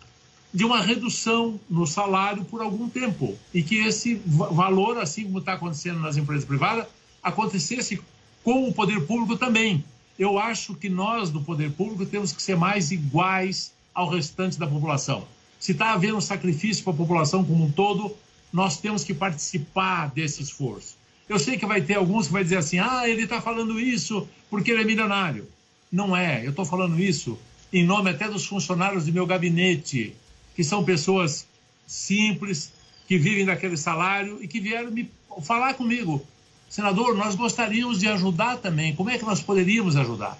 de uma redução no salário por algum tempo e que esse valor, assim como está acontecendo nas empresas privadas, acontecesse com o poder público também. Eu acho que nós, do poder público, temos que ser mais iguais ao restante da população. Se está havendo sacrifício para a população como um todo, nós temos que participar desse esforço. Eu sei que vai ter alguns que vai dizer assim: ah, ele está falando isso porque ele é milionário. Não é. Eu estou falando isso em nome até dos funcionários do meu gabinete, que são pessoas simples, que vivem daquele salário e que vieram me falar comigo. Senador, nós gostaríamos de ajudar também. Como é que nós poderíamos ajudar?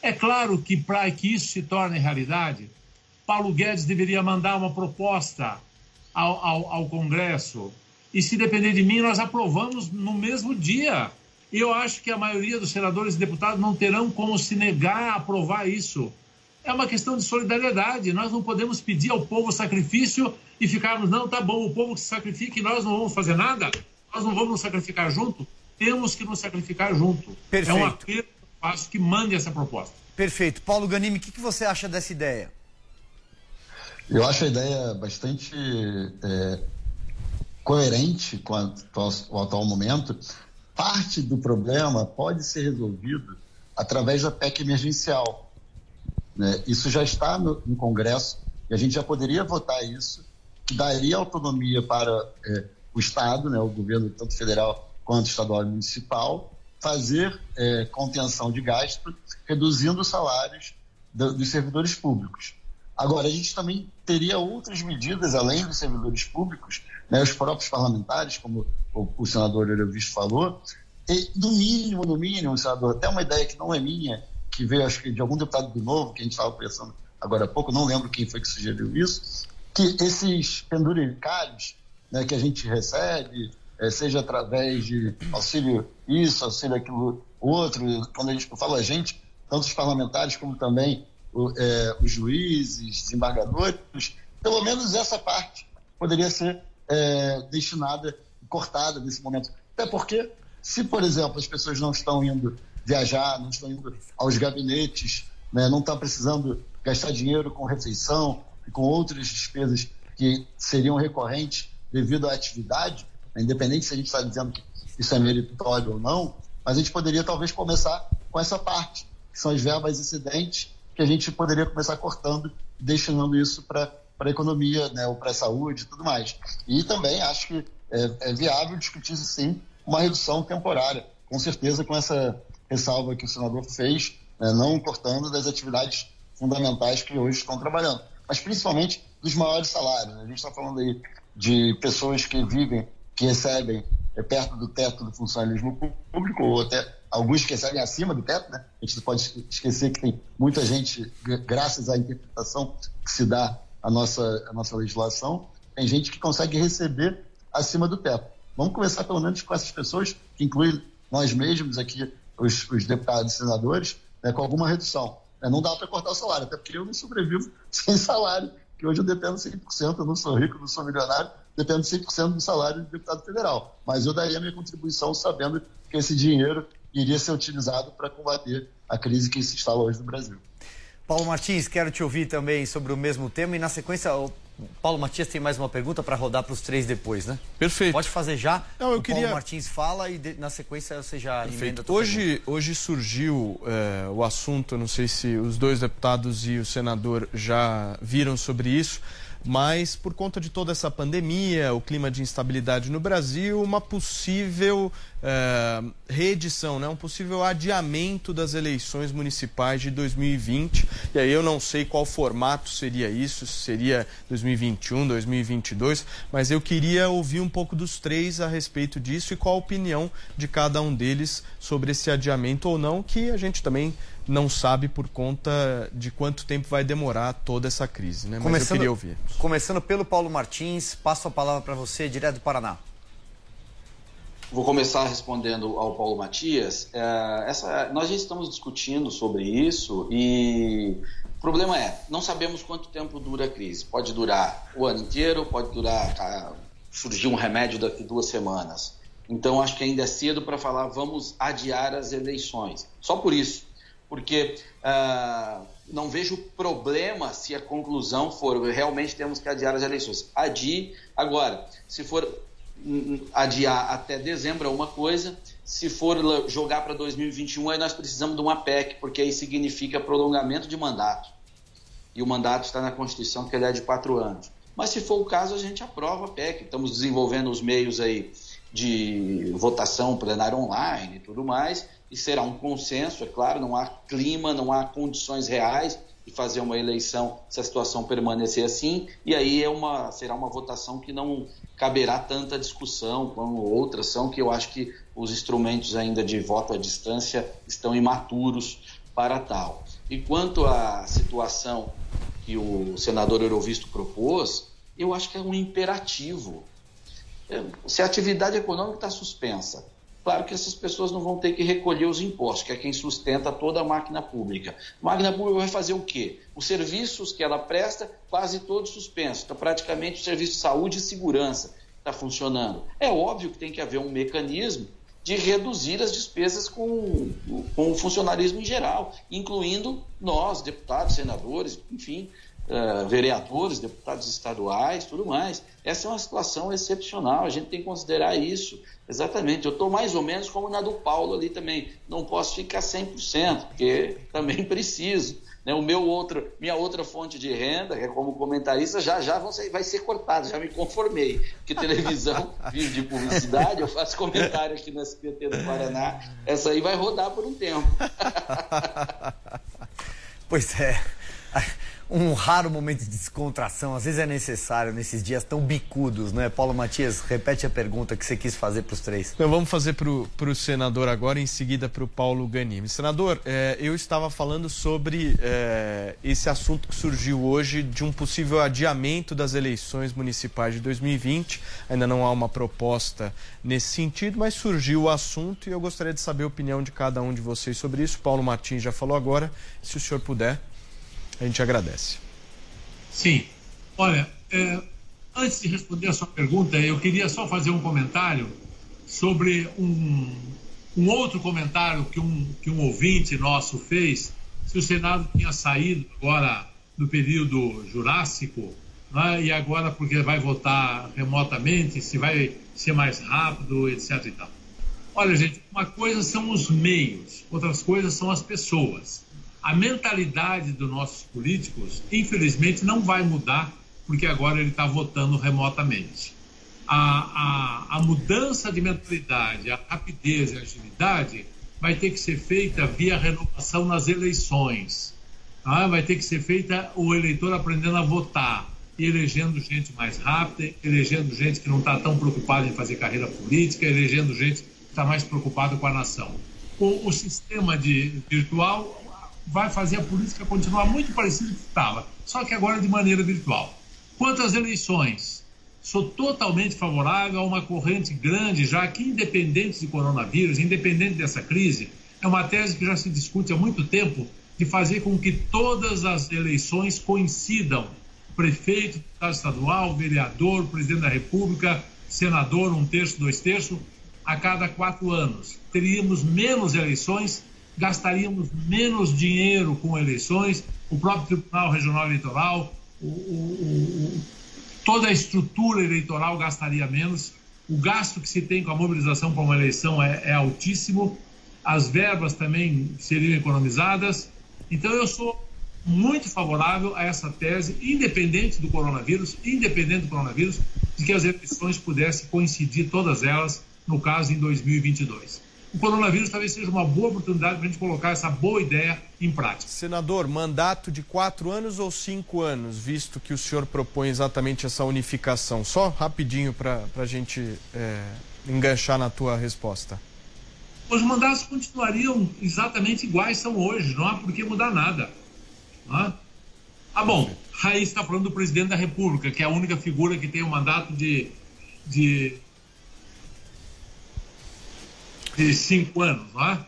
É claro que para que isso se torne realidade, Paulo Guedes deveria mandar uma proposta ao, ao, ao Congresso. E se depender de mim, nós aprovamos no mesmo dia. E eu acho que a maioria dos senadores e deputados não terão como se negar a aprovar isso. É uma questão de solidariedade. Nós não podemos pedir ao povo sacrifício e ficarmos, não, tá bom, o povo que se sacrifica e nós não vamos fazer nada. Nós não vamos nos sacrificar junto. Temos que nos sacrificar junto. Perfeito. É um apelo faço que mande essa proposta. Perfeito. Paulo Ganimi, o que, que você acha dessa ideia? Eu acho a ideia bastante é, coerente com, a, o atual momento. Parte do problema pode ser resolvido através da PEC emergencial. Né? Isso já está no, no, Congresso e a gente já poderia votar isso, que daria autonomia para é, o Estado, né, o governo tanto federal quanto estadual e municipal, fazer é, contenção de gasto, reduzindo os salários do, dos servidores públicos. Agora, a gente também teria outras medidas, além dos servidores públicos, né, os próprios parlamentares, como o, o senador Eurovisto falou, e, no mínimo, no mínimo, senador, até uma ideia que não é minha, que veio, acho que, de algum deputado do Novo, que a gente estava pensando agora há pouco, não lembro quem foi que sugeriu isso, que esses penduricários né, que a gente recebe, é, seja através de auxílio isso, auxílio aquilo outro. Quando a gente fala a gente, tanto os parlamentares como também é, os juízes, desembargadores, pelo menos essa parte poderia ser é, destinada, cortada nesse momento. Até porque, se, por exemplo, as pessoas não estão indo viajar, não estão indo aos gabinetes, né, não estão precisando gastar dinheiro com refeição e com outras despesas que seriam recorrentes devido à atividade, né, independente se a gente está dizendo que isso é meritório ou não, mas a gente poderia talvez começar com essa parte, que são as verbas excedentes, que a gente poderia começar cortando, destinando isso para a economia, né, ou para a saúde e tudo mais. E também acho que é, é viável discutir, sim, uma redução temporária, com certeza com essa ressalva que o senador fez, né, não cortando das atividades fundamentais que hoje estão trabalhando, mas principalmente dos maiores salários. Né? A gente está falando aí de pessoas que vivem, que recebem é, perto do teto do funcionalismo público, ou até alguns que recebem acima do teto, né? A gente não pode esquecer que tem muita gente, graças à interpretação que se dá à nossa, à nossa legislação, tem gente que consegue receber acima do teto. Vamos começar pelo menos com essas pessoas, que incluem nós mesmos aqui, os, os deputados e senadores, né, com alguma redução. Né? Não dá para cortar o salário, até porque eu não sobrevivo sem salário, que hoje eu dependo 100%, eu não sou rico, não sou milionário, dependo 100% do salário de deputado federal. Mas eu daria minha contribuição sabendo que esse dinheiro iria ser utilizado para combater a crise que se instala hoje no Brasil. Paulo Martins, quero te ouvir também sobre o mesmo tema e na sequência o Paulo Matias tem mais uma pergunta para rodar para os três depois, né? Perfeito. Pode fazer já. Não, eu o queria... Paulo Martins fala e de, na sequência você já Perfeito. emenda. Hoje, hoje surgiu é, o assunto, não sei se os dois deputados e o senador já viram sobre isso, mas por conta de toda essa pandemia, o clima de instabilidade no Brasil, uma possível é, reedição, né? um possível adiamento das eleições municipais de 2020. E aí eu não sei qual formato seria isso, se seria 2021, 2022, mas eu queria ouvir um pouco dos três a respeito disso e qual a opinião de cada um deles sobre esse adiamento ou não, que a gente também não sabe por conta de quanto tempo vai demorar toda essa crise, né? Mas começando, eu queria ouvir. Começando pelo Paulo Martins, passo a palavra para você, direto do Paraná. Vou começar respondendo ao Paulo Matias. É, essa, nós já estamos discutindo sobre isso e o problema é, não sabemos quanto tempo dura a crise. Pode durar o ano inteiro, pode durar surgir um remédio daqui duas semanas. Então acho que ainda é cedo para falar vamos adiar as eleições. Só por isso porque ah, não vejo problema se a conclusão for realmente temos que adiar as eleições. Adie agora, se for hum, hum, adiar até dezembro é uma coisa, se for jogar para 2021 aí nós precisamos de uma PEC, porque aí significa prolongamento de mandato. E o mandato está na Constituição que ele é de quatro anos. Mas se for o caso, a gente aprova a PEC. Estamos desenvolvendo os meios aí de votação plenária online e tudo mais e será um consenso, é claro, não há clima, não há condições reais de fazer uma eleição se a situação permanecer assim, e aí é uma, será uma votação que não caberá tanta discussão como outras são, que eu acho que os instrumentos ainda de voto à distância estão imaturos para tal. E quanto à situação que o senador Eurovisto propôs, eu acho que é um imperativo. É, se a atividade econômica está suspensa, Claro que essas pessoas não vão ter que recolher os impostos, que é quem sustenta toda a máquina pública. A máquina pública vai fazer o quê? Os serviços que ela presta, quase todos suspensos. Está praticamente o serviço de saúde e segurança está funcionando. É óbvio que tem que haver um mecanismo de reduzir as despesas com, com o funcionarismo em geral, incluindo nós, deputados, senadores, enfim, uh, vereadores, deputados estaduais, tudo mais. Essa é uma situação excepcional, a gente tem que considerar isso. Exatamente, eu estou mais ou menos como na do Paulo ali também. Não posso ficar 100%, porque também preciso. Né? O meu outro, minha outra fonte de renda, que é como comentarista, já já ser, vai ser cortada, já me conformei. Porque televisão vive de publicidade, eu faço comentário aqui no SPT do Paraná, essa aí vai rodar por um tempo. pois é. Um raro momento de descontração. Às vezes é necessário nesses dias tão bicudos, né? Paulo Matias, repete a pergunta que você quis fazer para os três. Então vamos fazer para o senador agora, em seguida para o Paulo Ganime. Senador, é, eu estava falando sobre é, esse assunto que surgiu hoje de um possível adiamento das eleições municipais de 2020. Ainda não há uma proposta nesse sentido, mas surgiu o assunto e eu gostaria de saber a opinião de cada um de vocês sobre isso. Paulo Martins já falou agora. Se o senhor puder a gente agradece. Sim. Olha, é, antes de responder a sua pergunta, eu queria só fazer um comentário sobre um, um outro comentário que um, que um ouvinte nosso fez, se o Senado tinha saído agora do período Jurássico, né, e agora porque vai votar remotamente, se vai ser mais rápido, etc. E tal. Olha, gente, uma coisa são os meios, outras coisas são as pessoas a mentalidade dos nossos políticos, infelizmente, não vai mudar, porque agora ele está votando remotamente. A, a, a, mudança de mentalidade, a rapidez e a agilidade vai ter que ser feita via renovação nas eleições. Tá? Vai ter que ser feita o eleitor aprendendo a votar e elegendo gente mais rápida, elegendo gente que não está tão preocupada em fazer carreira política, elegendo gente que está mais preocupada com a nação. O, o sistema de virtual vai fazer a política continuar muito parecida que estava, só que agora de maneira virtual. Quanto às eleições, sou totalmente favorável a uma corrente grande, já que independente de coronavírus, independente dessa crise, é uma tese que já se discute há muito tempo de fazer com que todas as eleições coincidam. Prefeito, deputado estadual, vereador, presidente da República, senador, um terço, dois terços, a cada quatro anos. Teríamos menos eleições gastaríamos menos dinheiro com eleições, o próprio Tribunal Regional Eleitoral, o, o, o, toda a estrutura eleitoral gastaria menos, o gasto que se tem com a mobilização para uma eleição é, é altíssimo, as verbas também seriam economizadas. Então, eu sou muito favorável a essa tese, independente do coronavírus, independente do coronavírus, de que as eleições pudessem coincidir todas elas, no caso, em 2022 o coronavírus talvez seja uma boa oportunidade para a gente colocar essa boa ideia em prática. Senador, mandato de quatro anos ou cinco anos, visto que o senhor propõe exatamente essa unificação? Só rapidinho para a gente é, enganchar na tua resposta. Os mandatos continuariam exatamente iguais são hoje, não há por que mudar nada. Não Ah, bom, aí está falando do presidente da República, que é a única figura que tem o um mandato de, de de cinco anos, não é?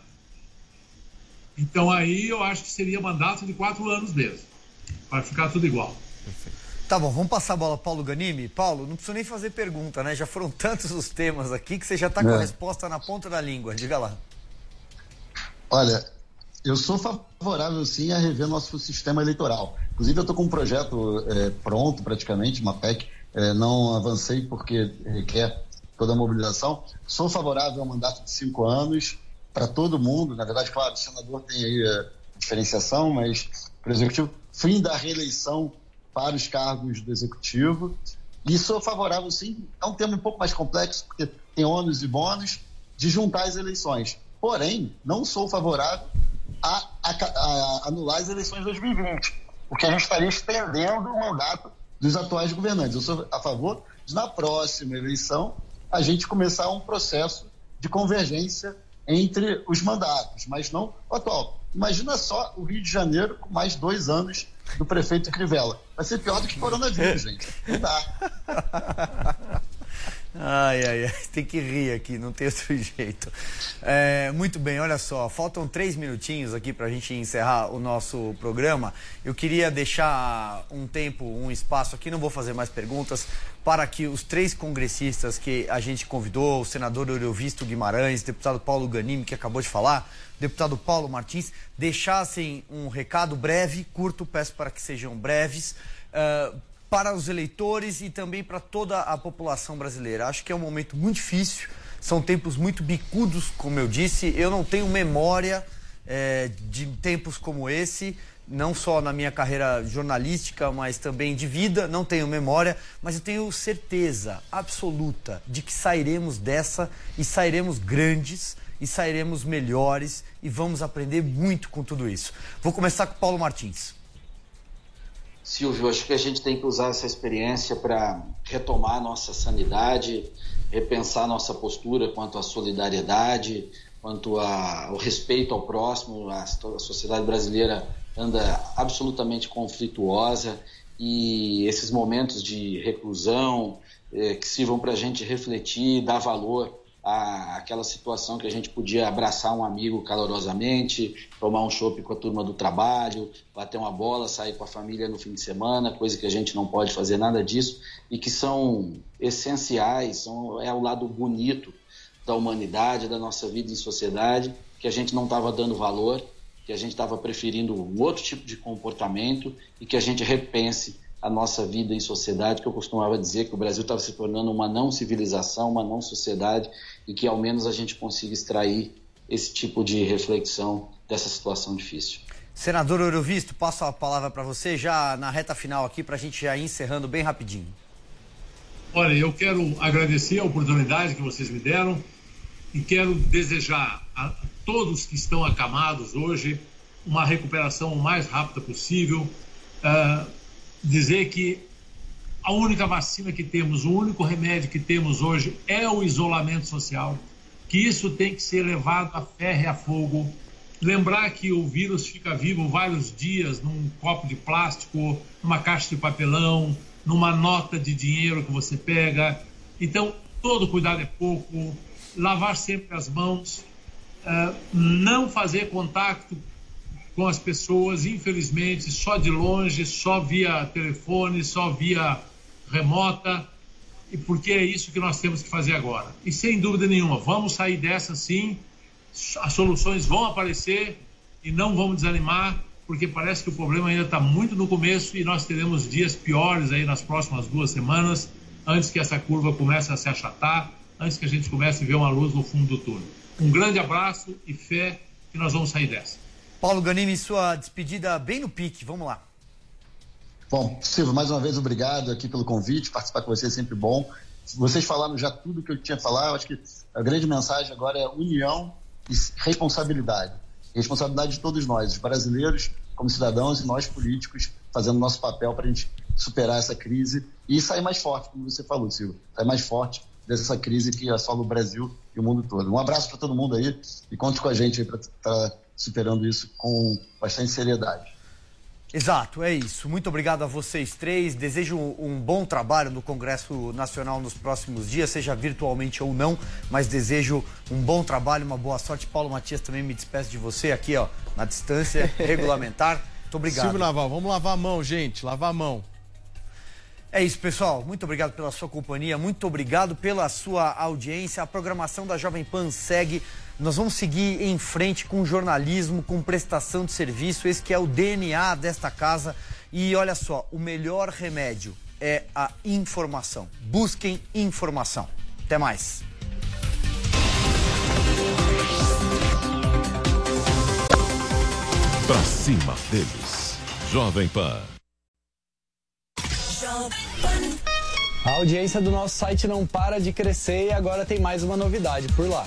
Então aí eu acho que seria mandato de quatro anos mesmo, para ficar tudo igual. Tá bom, vamos passar a bola Paulo Ganimi. Paulo, não preciso nem fazer pergunta, né? Já foram tantos os temas aqui que você já está com é. a resposta na ponta da língua. Diga lá. Olha, eu sou favorável sim a rever nosso sistema eleitoral. Inclusive eu estou com um projeto é, pronto praticamente, uma PEC. É, não avancei porque requer toda a mobilização. Sou favorável ao mandato de cinco anos para todo mundo. Na verdade, claro, o senador tem aí a diferenciação, mas para o executivo, fim da reeleição para os cargos do executivo. E sou favorável, sim, é um tema um pouco mais complexo, porque tem ônus e bônus, de juntar as eleições. Porém, não sou favorável a, a, a anular as eleições de 2020, porque a gente estaria estendendo o mandato dos atuais governantes. Eu sou a favor de, na próxima eleição, a gente começar um processo de convergência entre os mandatos, mas não o atual. Imagina só o Rio de Janeiro com mais dois anos do prefeito Crivella. Vai ser pior do que coronavírus, gente. Não dá. Ai, ai, ai, tem que rir aqui, não tem outro jeito. É, muito bem, olha só, faltam três minutinhos aqui para a gente encerrar o nosso programa. Eu queria deixar um tempo, um espaço aqui, não vou fazer mais perguntas, para que os três congressistas que a gente convidou, o senador Eurovisto Guimarães, deputado Paulo Ganimi, que acabou de falar, deputado Paulo Martins, deixassem um recado breve, curto, peço para que sejam breves. Uh, para os eleitores e também para toda a população brasileira. Acho que é um momento muito difícil, são tempos muito bicudos, como eu disse. Eu não tenho memória é, de tempos como esse, não só na minha carreira jornalística, mas também de vida. Não tenho memória, mas eu tenho certeza absoluta de que sairemos dessa e sairemos grandes e sairemos melhores e vamos aprender muito com tudo isso. Vou começar com Paulo Martins. Silvio, acho que a gente tem que usar essa experiência para retomar nossa sanidade, repensar nossa postura quanto à solidariedade, quanto ao respeito ao próximo. A, a sociedade brasileira anda absolutamente conflituosa e esses momentos de reclusão eh, que sirvam para a gente refletir, dar valor àquela situação que a gente podia abraçar um amigo calorosamente, tomar um chopp com a turma do trabalho, bater uma bola, sair com a família no fim de semana, coisa que a gente não pode fazer nada disso e que são essenciais, são, é o lado bonito da humanidade, da nossa vida em sociedade, que a gente não estava dando valor, que a gente estava preferindo um outro tipo de comportamento e que a gente repense a nossa vida em sociedade, que eu costumava dizer que o Brasil estava se tornando uma não civilização, uma não sociedade, e que ao menos a gente consiga extrair esse tipo de reflexão dessa situação difícil. Senador Eurovisto, passo a palavra para você já na reta final aqui, para a gente já ir encerrando bem rapidinho. Olha, eu quero agradecer a oportunidade que vocês me deram e quero desejar a todos que estão acamados hoje uma recuperação o mais rápida possível. Uh, dizer que a única vacina que temos, o único remédio que temos hoje é o isolamento social, que isso tem que ser levado a ferro e a fogo. Lembrar que o vírus fica vivo vários dias num copo de plástico, numa caixa de papelão, numa nota de dinheiro que você pega. Então, todo cuidado é pouco, lavar sempre as mãos, uh, não fazer contato com as pessoas, infelizmente, só de longe, só via telefone, só via remota, e porque é isso que nós temos que fazer agora. E sem dúvida nenhuma, vamos sair dessa sim, as soluções vão aparecer e não vamos desanimar, porque parece que o problema ainda está muito no começo e nós teremos dias piores aí nas próximas duas semanas, antes que essa curva comece a se achatar, antes que a gente comece a ver uma luz no fundo do túnel. Um grande abraço e fé que nós vamos sair dessa. Paulo Ganimi, sua despedida bem no pique, vamos lá. Bom, Silvio, mais uma vez obrigado aqui pelo convite, participar com você é sempre bom. Vocês falaram já tudo que eu tinha falado, eu acho que a grande mensagem agora é união e responsabilidade. Responsabilidade de todos nós, os brasileiros como cidadãos e nós políticos, fazendo nosso papel para a gente superar essa crise e sair mais forte, como você falou, Silvio, sair mais forte dessa crise que assola o Brasil e o mundo todo. Um abraço para todo mundo aí e conte com a gente para superando isso com bastante seriedade. Exato, é isso. Muito obrigado a vocês três. Desejo um bom trabalho no Congresso Nacional nos próximos dias, seja virtualmente ou não, mas desejo um bom trabalho, uma boa sorte. Paulo Matias também me despeço de você aqui, ó, na distância regulamentar. Muito obrigado. Silvio Naval, vamos lavar a mão, gente, lavar a mão. É isso, pessoal. Muito obrigado pela sua companhia, muito obrigado pela sua audiência. A programação da Jovem Pan segue. Nós vamos seguir em frente com jornalismo, com prestação de serviço, esse que é o DNA desta casa. E olha só, o melhor remédio é a informação. Busquem informação. Até mais. Pra cima deles. Jovem Pan. A audiência do nosso site não para de crescer e agora tem mais uma novidade por lá.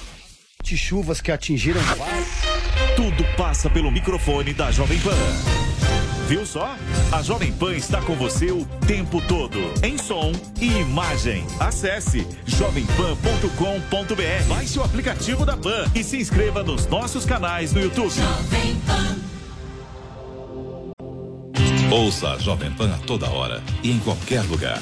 de chuvas que atingiram Tudo passa pelo microfone da Jovem Pan. Viu só? A Jovem Pan está com você o tempo todo, em som e imagem. Acesse jovempan.com.br. Baixe o aplicativo da Pan e se inscreva nos nossos canais no YouTube. Ouça a Jovem Pan a toda hora e em qualquer lugar.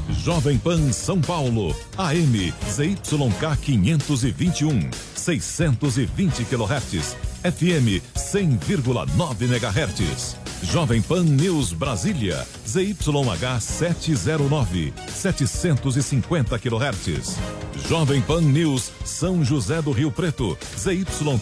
Jovem Pan São Paulo, AM ZYK 521, 620 kHz, FM 100,9 MHz. Jovem Pan News Brasília, ZYH 709, 750 kHz. Jovem Pan News São José do Rio Preto, ZYK